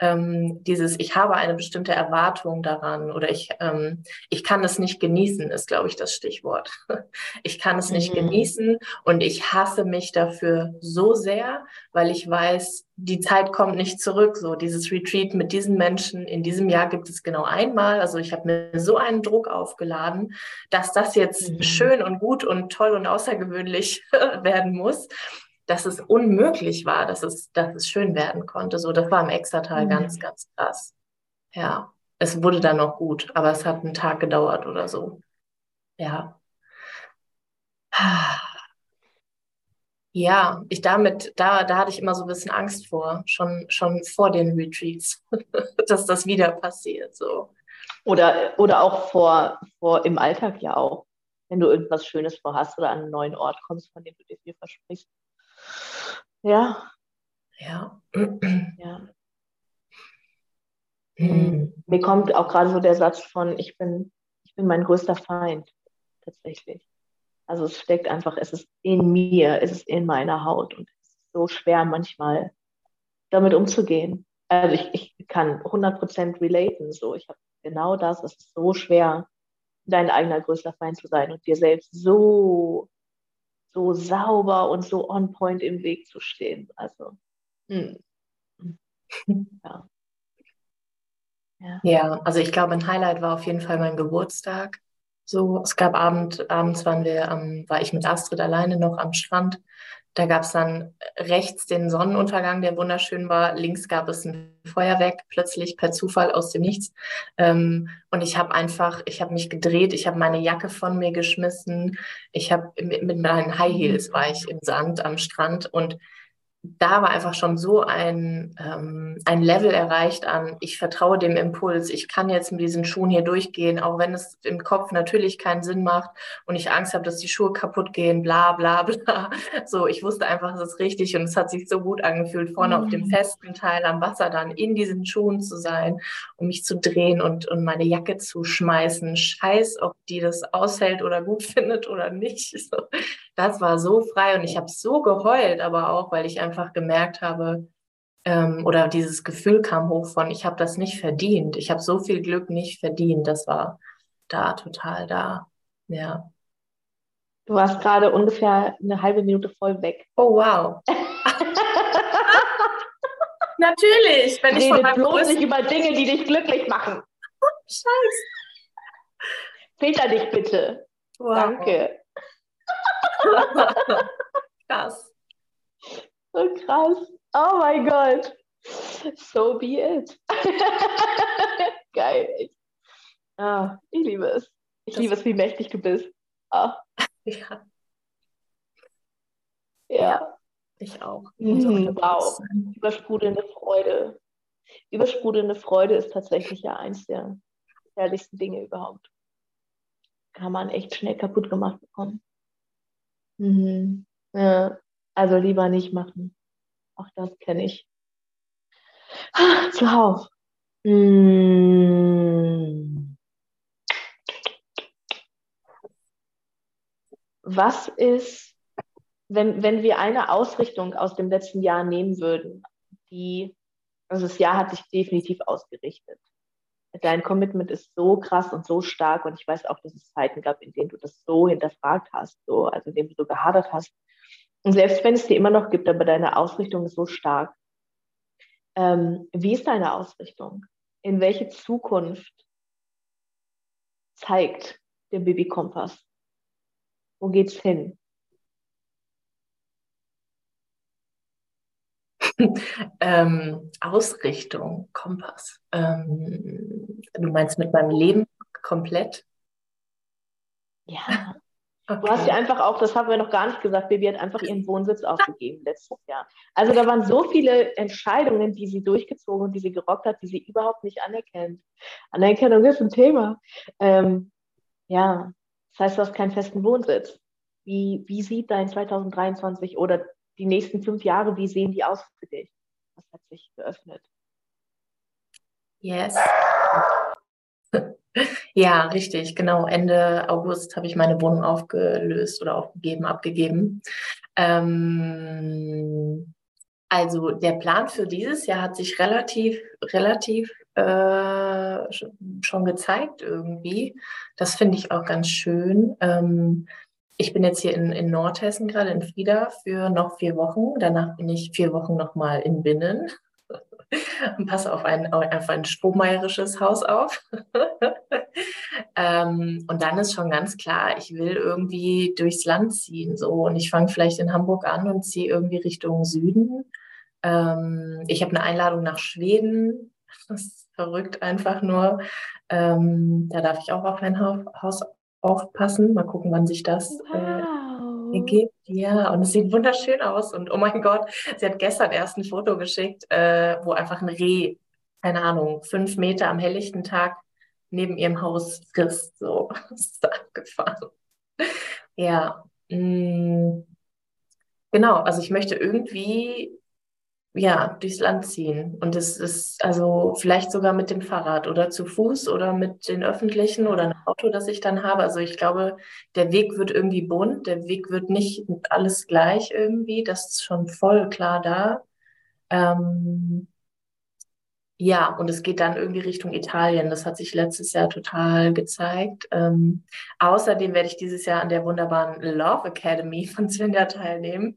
ähm, dieses, ich habe eine bestimmte Erwartung daran oder ich, ähm, ich kann es nicht genießen, ist, glaube ich, das Stichwort. Ich kann es nicht mhm. genießen und ich hasse mich dafür so sehr, weil ich weiß, die Zeit kommt nicht zurück. So dieses Retreat mit diesen Menschen in diesem Jahr gibt es genau einmal. Also ich habe mir so einen Druck aufgeladen, dass das jetzt mhm. schön und gut und toll und außergewöhnlich werden muss dass es unmöglich war, dass es, dass es schön werden konnte. So, das war im Extratal mhm. ganz, ganz krass. Ja, es wurde dann noch gut, aber es hat einen Tag gedauert oder so. Ja. Ja, ich damit, da, da hatte ich immer so ein bisschen Angst vor, schon, schon vor den Retreats, dass das wieder passiert. So. Oder, oder auch vor, vor im Alltag ja auch, wenn du irgendwas Schönes vorhast oder an einen neuen Ort kommst, von dem du dir viel versprichst. Ja. Ja. ja. Mhm. Mir kommt auch gerade so der Satz von, ich bin, ich bin mein größter Feind, tatsächlich. Also es steckt einfach, es ist in mir, es ist in meiner Haut und es ist so schwer manchmal damit umzugehen. Also ich, ich kann 100% relaten, so ich habe genau das, es ist so schwer, dein eigener größter Feind zu sein und dir selbst so so sauber und so on point im Weg zu stehen. Also, hm. ja. ja. Ja, also ich glaube, ein Highlight war auf jeden Fall mein Geburtstag. So, es gab Abend, abends waren wir, ähm, war ich mit Astrid alleine noch am Strand da gab es dann rechts den Sonnenuntergang, der wunderschön war. Links gab es ein Feuerwerk, plötzlich per Zufall aus dem Nichts. Ähm, und ich habe einfach, ich habe mich gedreht, ich habe meine Jacke von mir geschmissen. Ich habe mit, mit meinen High Heels war ich im Sand am Strand und da war einfach schon so ein, ähm, ein Level erreicht an, ich vertraue dem Impuls, ich kann jetzt mit diesen Schuhen hier durchgehen, auch wenn es im Kopf natürlich keinen Sinn macht und ich Angst habe, dass die Schuhe kaputt gehen, bla bla bla. So, ich wusste einfach, es ist richtig und es hat sich so gut angefühlt, vorne mhm. auf dem mhm. festen Teil am Wasser dann in diesen Schuhen zu sein, um mich zu drehen und, und meine Jacke zu schmeißen. Scheiß, ob die das aushält oder gut findet oder nicht. So, das war so frei und ich habe so geheult, aber auch, weil ich einfach gemerkt habe, ähm, oder dieses Gefühl kam hoch von, ich habe das nicht verdient, ich habe so viel Glück nicht verdient. Das war da total da. Ja. Du warst gerade ungefähr eine halbe Minute voll weg. Oh wow. Natürlich, wenn ich Rede von meinem bloß nicht über Dinge, die dich glücklich machen. Scheiße. Filter dich bitte. Wow. Danke. krass. So krass. Oh mein Gott. So be it. Geil. Ah, ich liebe es. Ich das liebe es, wie mächtig du bist. Ah. Ja. Ja. Ich auch. Mhm, wow. Übersprudelnde Freude. Übersprudelnde Freude ist tatsächlich ja eins der herrlichsten Dinge überhaupt. Kann man echt schnell kaputt gemacht bekommen. Mhm. Ja, also lieber nicht machen. Auch das kenne ich. Ah, zuhauf. Mhm. Was ist, wenn, wenn wir eine Ausrichtung aus dem letzten Jahr nehmen würden, die, also das Jahr hat sich definitiv ausgerichtet dein Commitment ist so krass und so stark und ich weiß auch, dass es Zeiten gab, in denen du das so hinterfragt hast, so, also in denen du so gehadert hast. Und selbst wenn es dir immer noch gibt, aber deine Ausrichtung ist so stark. Ähm, wie ist deine Ausrichtung? In welche Zukunft zeigt der Baby-Kompass? Wo geht's hin? ähm, Ausrichtung, Kompass. Ähm, du meinst mit meinem Leben komplett? Ja. Okay. Du hast ja einfach auch, das haben wir noch gar nicht gesagt, Baby hat einfach ihren Wohnsitz aufgegeben letztes Jahr. Also da waren so viele Entscheidungen, die sie durchgezogen und die sie gerockt hat, die sie überhaupt nicht anerkennt. Anerkennung ist ein Thema. Ähm, ja, das heißt, du hast keinen festen Wohnsitz. Wie, wie sieht dein 2023 oder die nächsten fünf Jahre, wie sehen die aus für dich? Was hat sich geöffnet? Yes. Ja, richtig, genau. Ende August habe ich meine Wohnung aufgelöst oder aufgegeben, abgegeben. Ähm, also der Plan für dieses Jahr hat sich relativ, relativ äh, schon gezeigt irgendwie. Das finde ich auch ganz schön. Ähm, ich bin jetzt hier in, in Nordhessen gerade in Frieda für noch vier Wochen. Danach bin ich vier Wochen nochmal in Binnen und passe auf ein, auf ein strohmeierisches Haus auf. ähm, und dann ist schon ganz klar, ich will irgendwie durchs Land ziehen. So. Und ich fange vielleicht in Hamburg an und ziehe irgendwie Richtung Süden. Ähm, ich habe eine Einladung nach Schweden. Das ist verrückt einfach nur. Ähm, da darf ich auch auf ein Haus aufpassen. Mal gucken, wann sich das äh, wow. äh, ergibt. Ja, und es sieht wunderschön aus. Und oh mein Gott, sie hat gestern erst ein Foto geschickt, äh, wo einfach ein Reh, keine Ahnung, fünf Meter am helllichten Tag neben ihrem Haus frisst. So, das ist abgefahren. Ja, mh, mm, genau. Also ich möchte irgendwie ja, durchs Land ziehen. Und es ist also vielleicht sogar mit dem Fahrrad oder zu Fuß oder mit den öffentlichen oder ein Auto, das ich dann habe. Also ich glaube, der Weg wird irgendwie bunt, der Weg wird nicht alles gleich irgendwie. Das ist schon voll klar da. Ähm, ja, und es geht dann irgendwie Richtung Italien. Das hat sich letztes Jahr total gezeigt. Ähm, außerdem werde ich dieses Jahr an der wunderbaren Love Academy von Svenja teilnehmen.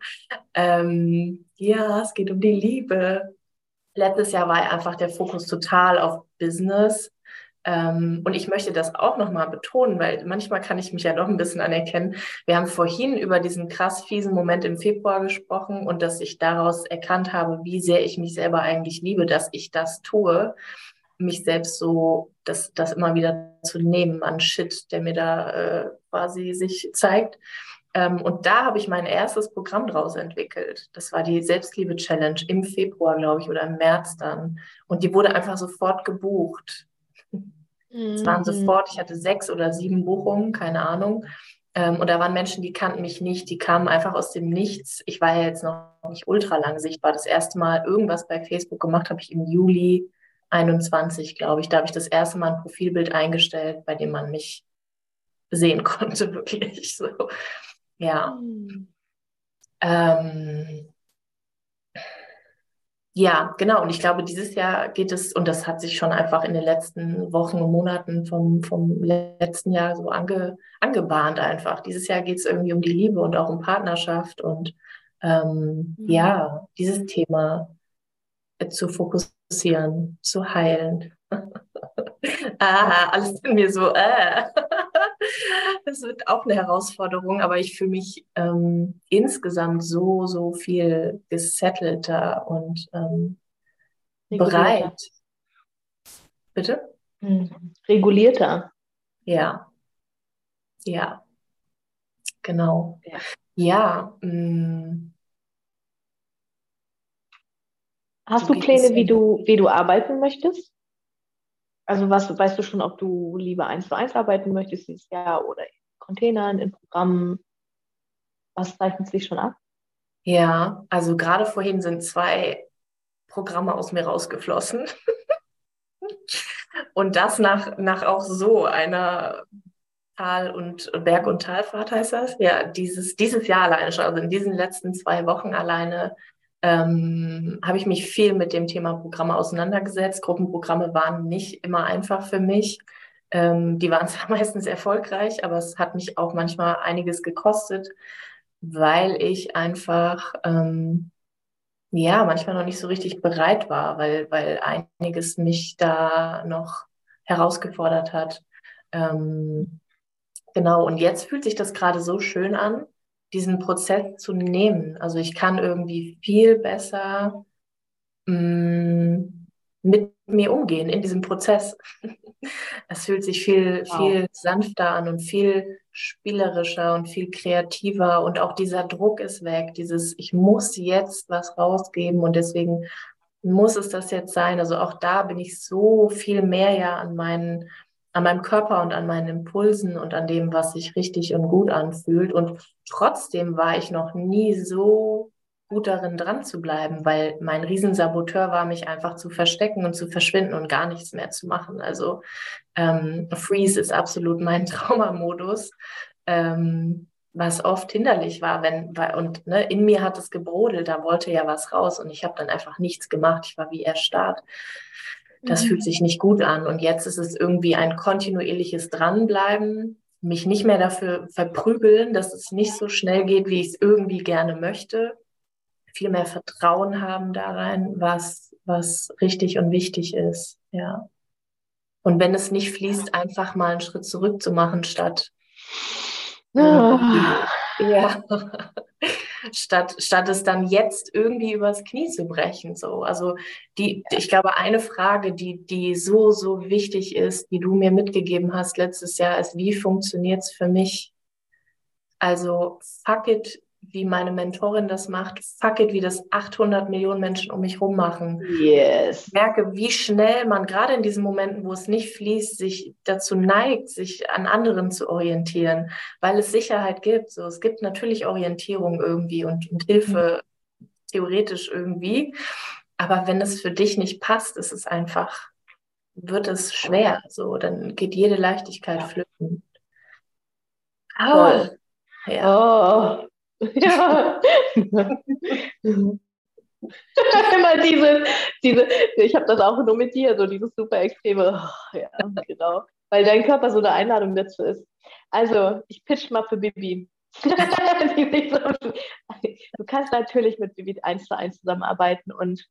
Ähm, ja, es geht um die Liebe. Letztes Jahr war einfach der Fokus total auf Business. Ähm, und ich möchte das auch nochmal betonen, weil manchmal kann ich mich ja doch ein bisschen anerkennen. Wir haben vorhin über diesen krass fiesen Moment im Februar gesprochen und dass ich daraus erkannt habe, wie sehr ich mich selber eigentlich liebe, dass ich das tue, mich selbst so, das, das immer wieder zu nehmen an Shit, der mir da äh, quasi sich zeigt. Ähm, und da habe ich mein erstes Programm draus entwickelt. Das war die Selbstliebe-Challenge im Februar, glaube ich, oder im März dann. Und die wurde einfach sofort gebucht. Es waren mhm. sofort, ich hatte sechs oder sieben Buchungen, keine Ahnung. Ähm, und da waren Menschen, die kannten mich nicht, die kamen einfach aus dem Nichts. Ich war ja jetzt noch nicht ultra lang sichtbar. Das erste Mal irgendwas bei Facebook gemacht habe ich im Juli 21, glaube ich. Da habe ich das erste Mal ein Profilbild eingestellt, bei dem man mich sehen konnte, wirklich. So. Ja. Mhm. Ähm, ja, genau. Und ich glaube, dieses Jahr geht es, und das hat sich schon einfach in den letzten Wochen und Monaten vom, vom letzten Jahr so ange, angebahnt einfach. Dieses Jahr geht es irgendwie um die Liebe und auch um Partnerschaft und ähm, mhm. ja, dieses Thema zu fokussieren, zu heilen. ah, alles in mir so, äh. Das wird auch eine Herausforderung, aber ich fühle mich ähm, insgesamt so, so viel gesettelter und ähm, bereit. Bitte? Mhm. Regulierter. Ja. Ja. Genau. Ja. ja mm. Hast so du Pläne, wie du, wie du arbeiten möchtest? Also was, weißt du schon, ob du lieber eins zu eins arbeiten möchtest dieses Jahr oder in Containern, in Programmen? Was zeichnet sich schon ab? Ja, also gerade vorhin sind zwei Programme aus mir rausgeflossen. und das nach, nach auch so einer Tal- und Berg- und Talfahrt heißt das. Ja, dieses, dieses Jahr alleine schon, also in diesen letzten zwei Wochen alleine ähm, habe ich mich viel mit dem Thema Programme auseinandergesetzt. Gruppenprogramme waren nicht immer einfach für mich. Ähm, die waren zwar meistens erfolgreich, aber es hat mich auch manchmal einiges gekostet, weil ich einfach ähm, ja manchmal noch nicht so richtig bereit war, weil, weil einiges mich da noch herausgefordert hat. Ähm, genau, und jetzt fühlt sich das gerade so schön an, diesen Prozess zu nehmen. Also ich kann irgendwie viel besser mh, mm, mit mir umgehen in diesem Prozess. Es fühlt sich viel, wow. viel sanfter an und viel spielerischer und viel kreativer und auch dieser Druck ist weg, dieses ich muss jetzt was rausgeben und deswegen muss es das jetzt sein. Also auch da bin ich so viel mehr ja an meinen an meinem Körper und an meinen Impulsen und an dem, was sich richtig und gut anfühlt. Und trotzdem war ich noch nie so gut darin, dran zu bleiben, weil mein Riesensaboteur war, mich einfach zu verstecken und zu verschwinden und gar nichts mehr zu machen. Also ähm, Freeze ist absolut mein Traumamodus. Ähm, was oft hinderlich war, wenn, und ne, in mir hat es gebrodelt, da wollte ja was raus und ich habe dann einfach nichts gemacht. Ich war wie erstarrt das mhm. fühlt sich nicht gut an. Und jetzt ist es irgendwie ein kontinuierliches Dranbleiben, mich nicht mehr dafür verprügeln, dass es nicht so schnell geht, wie ich es irgendwie gerne möchte. Viel mehr Vertrauen haben da rein, was, was richtig und wichtig ist. Ja. Und wenn es nicht fließt, einfach mal einen Schritt zurück zu machen, statt. Ah. Ja. statt, statt es dann jetzt irgendwie übers Knie zu brechen. So. Also die, ich glaube, eine Frage, die, die so, so wichtig ist, die du mir mitgegeben hast letztes Jahr, ist, wie funktioniert es für mich? Also fuck it, wie meine Mentorin das macht, fuck it, wie das 800 Millionen Menschen um mich rum machen. Yes. Ich merke, wie schnell man gerade in diesen Momenten, wo es nicht fließt, sich dazu neigt, sich an anderen zu orientieren, weil es Sicherheit gibt. So, es gibt natürlich Orientierung irgendwie und, und Hilfe mhm. theoretisch irgendwie. Aber wenn es für dich nicht passt, ist es einfach, wird es schwer. So, dann geht jede Leichtigkeit flöten. Oh. Ja. Oh. Ja. Immer diese, diese, ich habe das auch nur mit dir, so dieses super extreme, oh, ja, genau, weil dein Körper so eine Einladung dazu ist. Also, ich pitch mal für Bibi. du kannst natürlich mit Bibi eins zu eins zusammenarbeiten und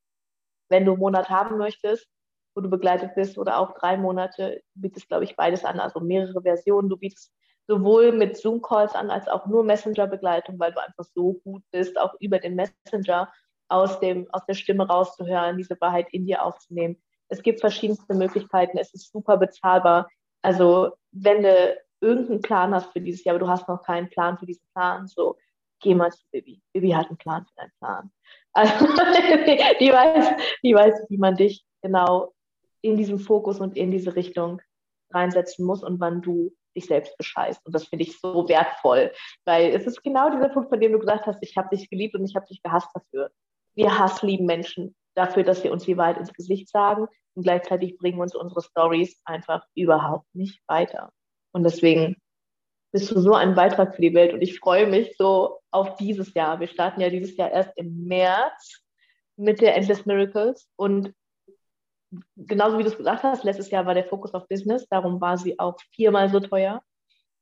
wenn du einen Monat haben möchtest, wo du begleitet bist oder auch drei Monate, bietest, glaube ich, beides an, also mehrere Versionen. Du bietest sowohl mit Zoom-Calls an als auch nur Messenger-Begleitung, weil du einfach so gut bist, auch über den Messenger aus, dem, aus der Stimme rauszuhören, diese Wahrheit in dir aufzunehmen. Es gibt verschiedenste Möglichkeiten, es ist super bezahlbar. Also wenn du irgendeinen Plan hast für dieses Jahr, aber du hast noch keinen Plan für diesen Plan, so geh mal zu Bibi. Bibi hat einen Plan für deinen Plan. Also die, weiß, die weiß, wie man dich genau in diesem Fokus und in diese Richtung reinsetzen muss und wann du dich selbst bescheißt. Und das finde ich so wertvoll, weil es ist genau dieser Punkt, von dem du gesagt hast, ich habe dich geliebt und ich habe dich gehasst dafür. Wir hasslieben Menschen dafür, dass wir uns die Wahrheit ins Gesicht sagen und gleichzeitig bringen uns unsere Stories einfach überhaupt nicht weiter. Und deswegen bist du so ein Beitrag für die Welt und ich freue mich so auf dieses Jahr. Wir starten ja dieses Jahr erst im März mit der Endless Miracles und genauso wie du es gesagt hast, letztes Jahr war der Fokus auf Business, darum war sie auch viermal so teuer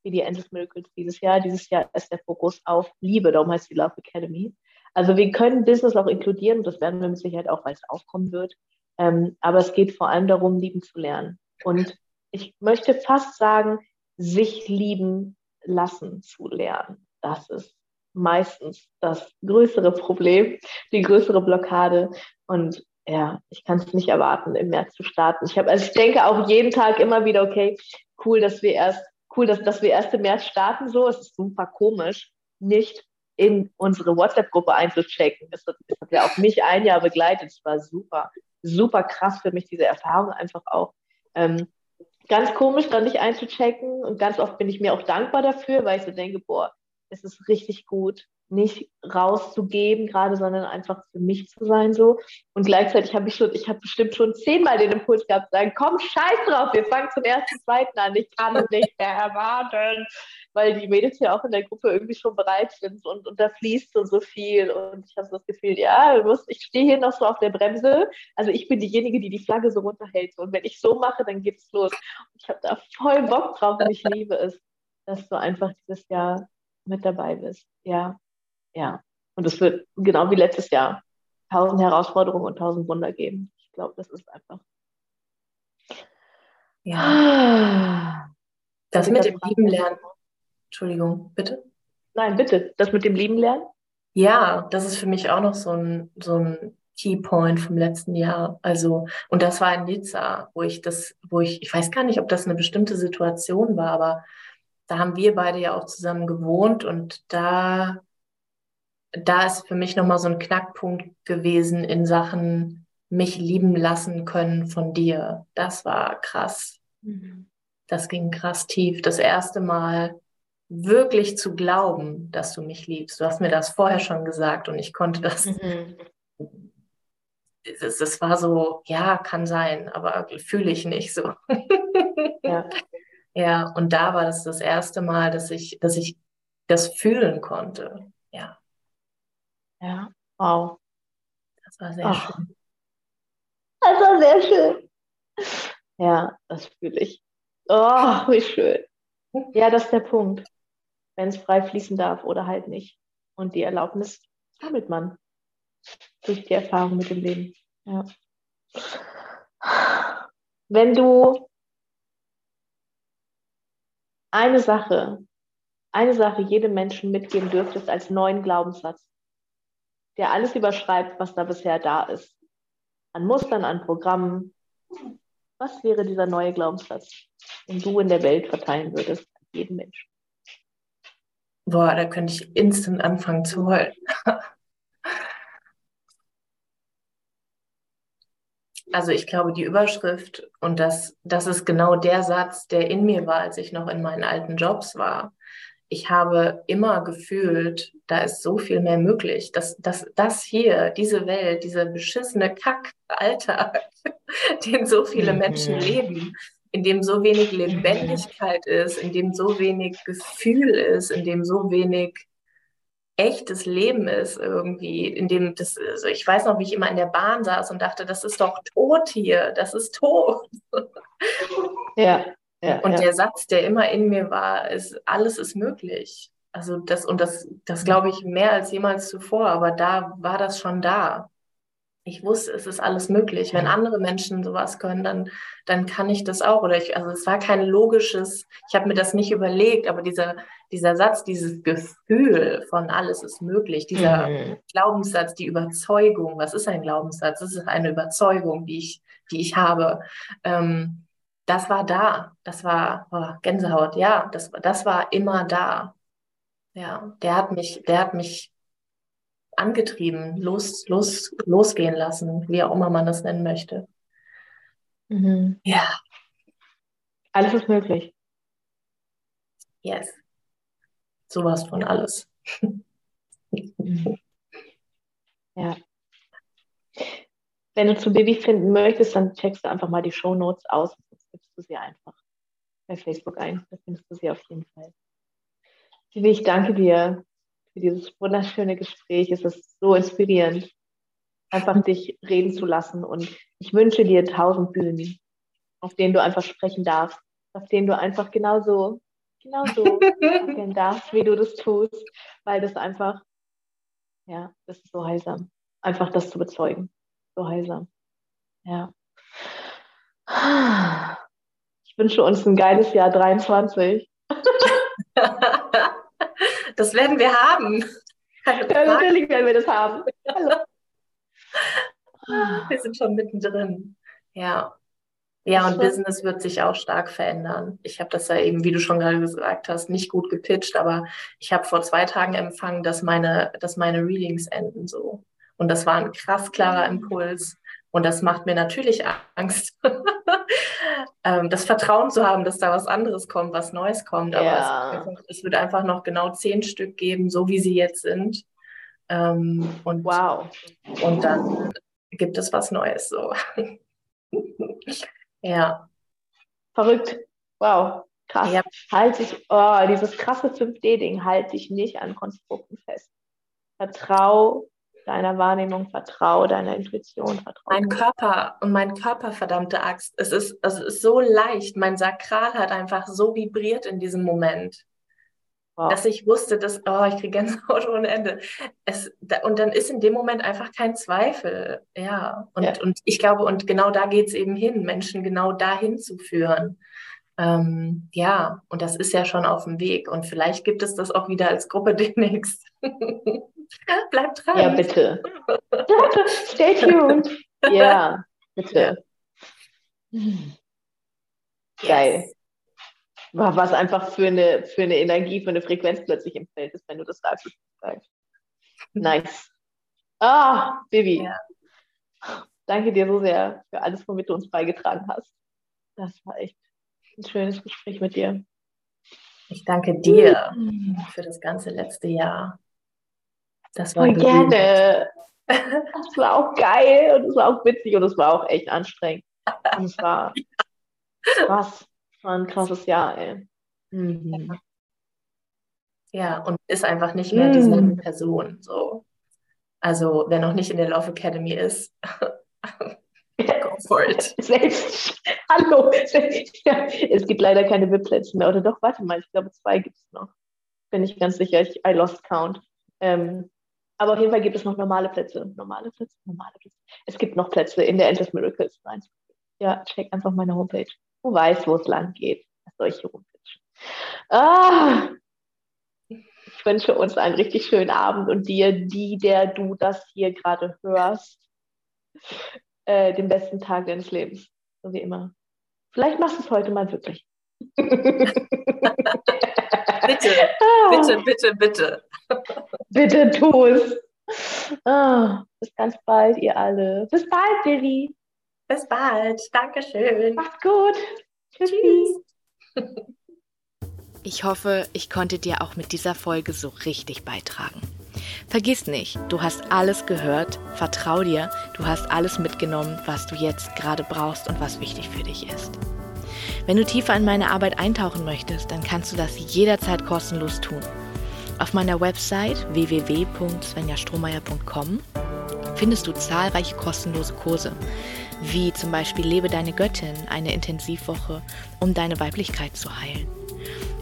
wie die Endless Miracles dieses Jahr. Dieses Jahr ist der Fokus auf Liebe, darum heißt die Love Academy. Also wir können Business auch inkludieren das werden wir mit Sicherheit auch, weil es aufkommen wird. Ähm, aber es geht vor allem darum, lieben zu lernen. Und ich möchte fast sagen, sich lieben lassen zu lernen. Das ist meistens das größere Problem, die größere Blockade. Und ja, ich kann es nicht erwarten, im März zu starten. Ich habe, also ich denke auch jeden Tag immer wieder, okay, cool, dass wir erst, cool, dass, dass wir erst im März starten. So, es ist super komisch, nicht in unsere WhatsApp-Gruppe einzuchecken. Das hat, das hat ja auch mich ein Jahr begleitet. Es war super, super krass für mich, diese Erfahrung einfach auch. Ähm, ganz komisch, dann nicht einzuchecken. Und ganz oft bin ich mir auch dankbar dafür, weil ich so denke, boah, es ist richtig gut, nicht rauszugeben gerade, sondern einfach für mich zu sein so. Und gleichzeitig habe ich schon, ich habe bestimmt schon zehnmal den Impuls gehabt, sagen, komm, scheiß drauf, wir fangen zum ersten, zweiten an. Ich kann es nicht mehr erwarten, weil die Mädels ja auch in der Gruppe irgendwie schon bereit sind und, und da fließt so, so viel. Und ich habe so das Gefühl, ja, ich stehe hier noch so auf der Bremse. Also ich bin diejenige, die die Flagge so runterhält. Und wenn ich so mache, dann geht es los. Und ich habe da voll Bock drauf und ich liebe es, dass du einfach dieses Jahr mit dabei bist. Ja, ja. Und es wird genau wie letztes Jahr tausend Herausforderungen und tausend Wunder geben. Ich glaube, das ist einfach. Ja. Das mit dem Lieben lernen. Entschuldigung, bitte? Nein, bitte. Das mit dem Lieben lernen? Ja, das ist für mich auch noch so ein, so ein Keypoint vom letzten Jahr. Also, und das war in Nizza, wo ich das, wo ich, ich weiß gar nicht, ob das eine bestimmte Situation war, aber da haben wir beide ja auch zusammen gewohnt und da da ist für mich nochmal so ein Knackpunkt gewesen in Sachen mich lieben lassen können von dir. Das war krass. Mhm. Das ging krass tief. Das erste Mal wirklich zu glauben, dass du mich liebst. Du hast mir das vorher schon gesagt und ich konnte das. Mhm. Das, war so, ja, kann sein, aber fühle ich nicht so. Ja. ja, und da war das das erste Mal, dass ich, dass ich das fühlen konnte. Ja. Ja, wow. Das war sehr Ach. schön. Das war sehr schön. Ja, das fühle ich. Oh, wie schön. Ja, das ist der Punkt. Wenn es frei fließen darf oder halt nicht. Und die Erlaubnis sammelt man durch die Erfahrung mit dem Leben. Ja. Wenn du eine Sache, eine Sache jedem Menschen mitgeben dürftest als neuen Glaubenssatz, der alles überschreibt, was da bisher da ist. An Mustern, an Programmen. Was wäre dieser neue Glaubenssatz, den du in der Welt verteilen würdest an jeden Menschen? Boah, da könnte ich instant anfangen zu heulen. Also ich glaube, die Überschrift und das, das ist genau der Satz, der in mir war, als ich noch in meinen alten Jobs war ich habe immer gefühlt, da ist so viel mehr möglich. dass das, das hier, diese Welt, dieser beschissene Kack-Alltag, den so viele mhm. Menschen leben, in dem so wenig Lebendigkeit ist, in dem so wenig Gefühl ist, in dem so wenig echtes Leben ist irgendwie, in dem das, also ich weiß noch, wie ich immer in der Bahn saß und dachte, das ist doch tot hier, das ist tot. Ja, ja, und ja. der Satz, der immer in mir war, ist, alles ist möglich. Also das, und das, das glaube ich mehr als jemals zuvor, aber da war das schon da. Ich wusste, es ist alles möglich. Wenn andere Menschen sowas können, dann, dann kann ich das auch. Oder ich, also es war kein logisches, ich habe mir das nicht überlegt, aber dieser, dieser Satz, dieses Gefühl von alles ist möglich, dieser mhm. Glaubenssatz, die Überzeugung, was ist ein Glaubenssatz? Das ist eine Überzeugung, die ich, die ich habe. Ähm, das war da. Das war oh, Gänsehaut, ja, das, das war immer da. Ja, der hat mich, der hat mich angetrieben, los, los, losgehen lassen, wie auch immer man das nennen möchte. Mhm. Ja. Alles ist möglich. Yes. Sowas von alles. Ja. Wenn du zu Baby finden möchtest, dann checkst du einfach mal die Shownotes aus. Du sie einfach bei Facebook ein. Da findest du sie auf jeden Fall. Baby, ich danke dir für dieses wunderschöne Gespräch. Es ist so inspirierend, einfach dich reden zu lassen. Und ich wünsche dir tausend Bühnen, auf denen du einfach sprechen darfst, auf denen du einfach genauso, genauso sprechen darfst, wie du das tust, weil das einfach, ja, das ist so heilsam. Einfach das zu bezeugen. So heilsam. Ja. Ich wünsche uns ein geiles Jahr 23. Das werden wir haben. Ja, natürlich werden wir das haben. Hallo. Wir sind schon mittendrin. Ja. Ja, und Business wird sich auch stark verändern. Ich habe das ja eben, wie du schon gerade gesagt hast, nicht gut gepitcht, aber ich habe vor zwei Tagen empfangen, dass meine, dass meine Readings enden so. Und das war ein krass klarer Impuls. Und das macht mir natürlich Angst, ähm, das Vertrauen zu haben, dass da was anderes kommt, was Neues kommt. Aber Ja. es, es wird einfach noch genau zehn Stück geben, so wie sie jetzt sind. Ähm, und, Wow. und dann gibt es was Neues. So. ja. Verrückt. Wow. Krass. Ja. Halt dich, oh, dieses krasse 5D-Ding, halt dich nicht an Konstrukten fest. Vertrau deiner Wahrnehmung, vertrau deiner Intuition, vertrau. Mein Körper und mein Körper, verdammte Axt, es ist, es ist so leicht. Mein Sakral hat einfach so vibriert in diesem Moment, Wow. dass ich wusste, dass, oh, ich kriege Gänsehaut ohne Ende. Es, da, und dann ist in dem Moment einfach kein Zweifel. Ja. Und, Ja. und ich glaube, und genau da geht es eben hin, Menschen genau dahin zu führen. Ähm, ja, und das ist ja schon auf dem Weg. Und vielleicht gibt es das auch wieder als Gruppe demnächst. Bleibt dran. Ja, bitte. Stay tuned. Ja, bitte. Geil. Yes. Wa- Was einfach für eine, für eine Energie, für eine Frequenz plötzlich im Feld ist, wenn du das sagst. geil. Nice. Ah, Bibi. Ja. Danke dir so sehr für alles, womit du uns beigetragen hast. Das war echt ein schönes Gespräch mit dir. Ich danke dir für das ganze letzte Jahr. Das war Voll berührend. gerne. Das war auch geil und es war auch witzig und es war auch echt anstrengend. Und es war krass. Es war ein krasses Jahr, ey. Mhm. Ja, und ist einfach nicht mehr Mm. dieselbe Person. So. Also, wer noch nicht in der Love Academy ist, go for it. Selbst, hallo. Ja, es gibt leider keine VIP-Plätze mehr. Oder doch, warte mal, ich glaube, zwei gibt es noch. Bin ich ganz sicher. Ich, I lost count. Ähm, aber auf jeden Fall gibt es noch normale Plätze. Normale Plätze? Normale Plätze. Es gibt noch Plätze in der Endless Miracles. Nein. Ja, check einfach meine Homepage. Du weißt, wo es lang geht. Was soll ich? Ah! Ich wünsche uns einen richtig schönen Abend und dir, die, der du das hier gerade hörst, äh, den besten Tag deines Lebens. So wie immer. Vielleicht machst du es heute mal wirklich. Bitte, bitte, bitte, bitte. Bitte tu es. Ah, bis ganz bald, ihr alle. Bis bald, Billy. Bis bald. Dankeschön. Macht's gut. Tschüssi. Ich hoffe, ich konnte dir auch mit dieser Folge so richtig beitragen. Vergiss nicht, du hast alles gehört, vertrau dir, du hast alles mitgenommen, was du jetzt gerade brauchst und was wichtig für dich ist. Wenn du tiefer in meine Arbeit eintauchen möchtest, dann kannst du das jederzeit kostenlos tun. Auf meiner Website www.svenjastrohmeier.com findest du zahlreiche kostenlose Kurse, wie zum Beispiel Lebe deine Göttin, eine Intensivwoche, um deine Weiblichkeit zu heilen.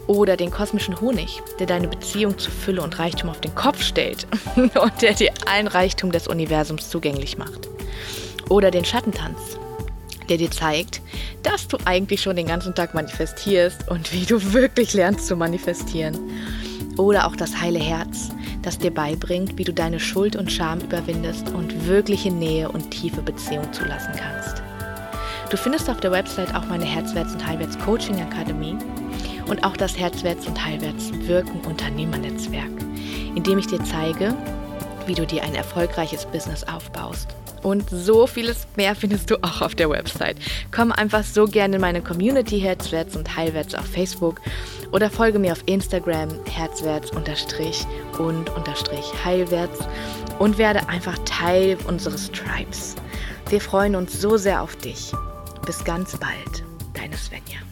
Oder den kosmischen Honig, der deine Beziehung zu Fülle und Reichtum auf den Kopf stellt und der dir allen Reichtum des Universums zugänglich macht. Oder den Schattentanz, der dir zeigt, dass du eigentlich schon den ganzen Tag manifestierst und wie du wirklich lernst zu manifestieren. Oder auch das heile Herz, das dir beibringt, wie du deine Schuld und Scham überwindest und wirkliche Nähe und tiefe Beziehung zulassen kannst. Du findest auf der Website auch meine Herzwärts und Heilwärts Coaching Akademie und auch das Herzwärts und Heilwärts Wirken Unternehmernetzwerk, in dem ich dir zeige, wie du dir ein erfolgreiches Business aufbaust. Und so vieles mehr findest du auch auf der Website. Komm einfach so gerne in meine Community Herzwärts und Heilwärts auf Facebook oder folge mir auf Instagram unterstrich und heilwärts und werde einfach Teil unseres Tribes. Wir freuen uns so sehr auf dich. Bis ganz bald, deine Sven.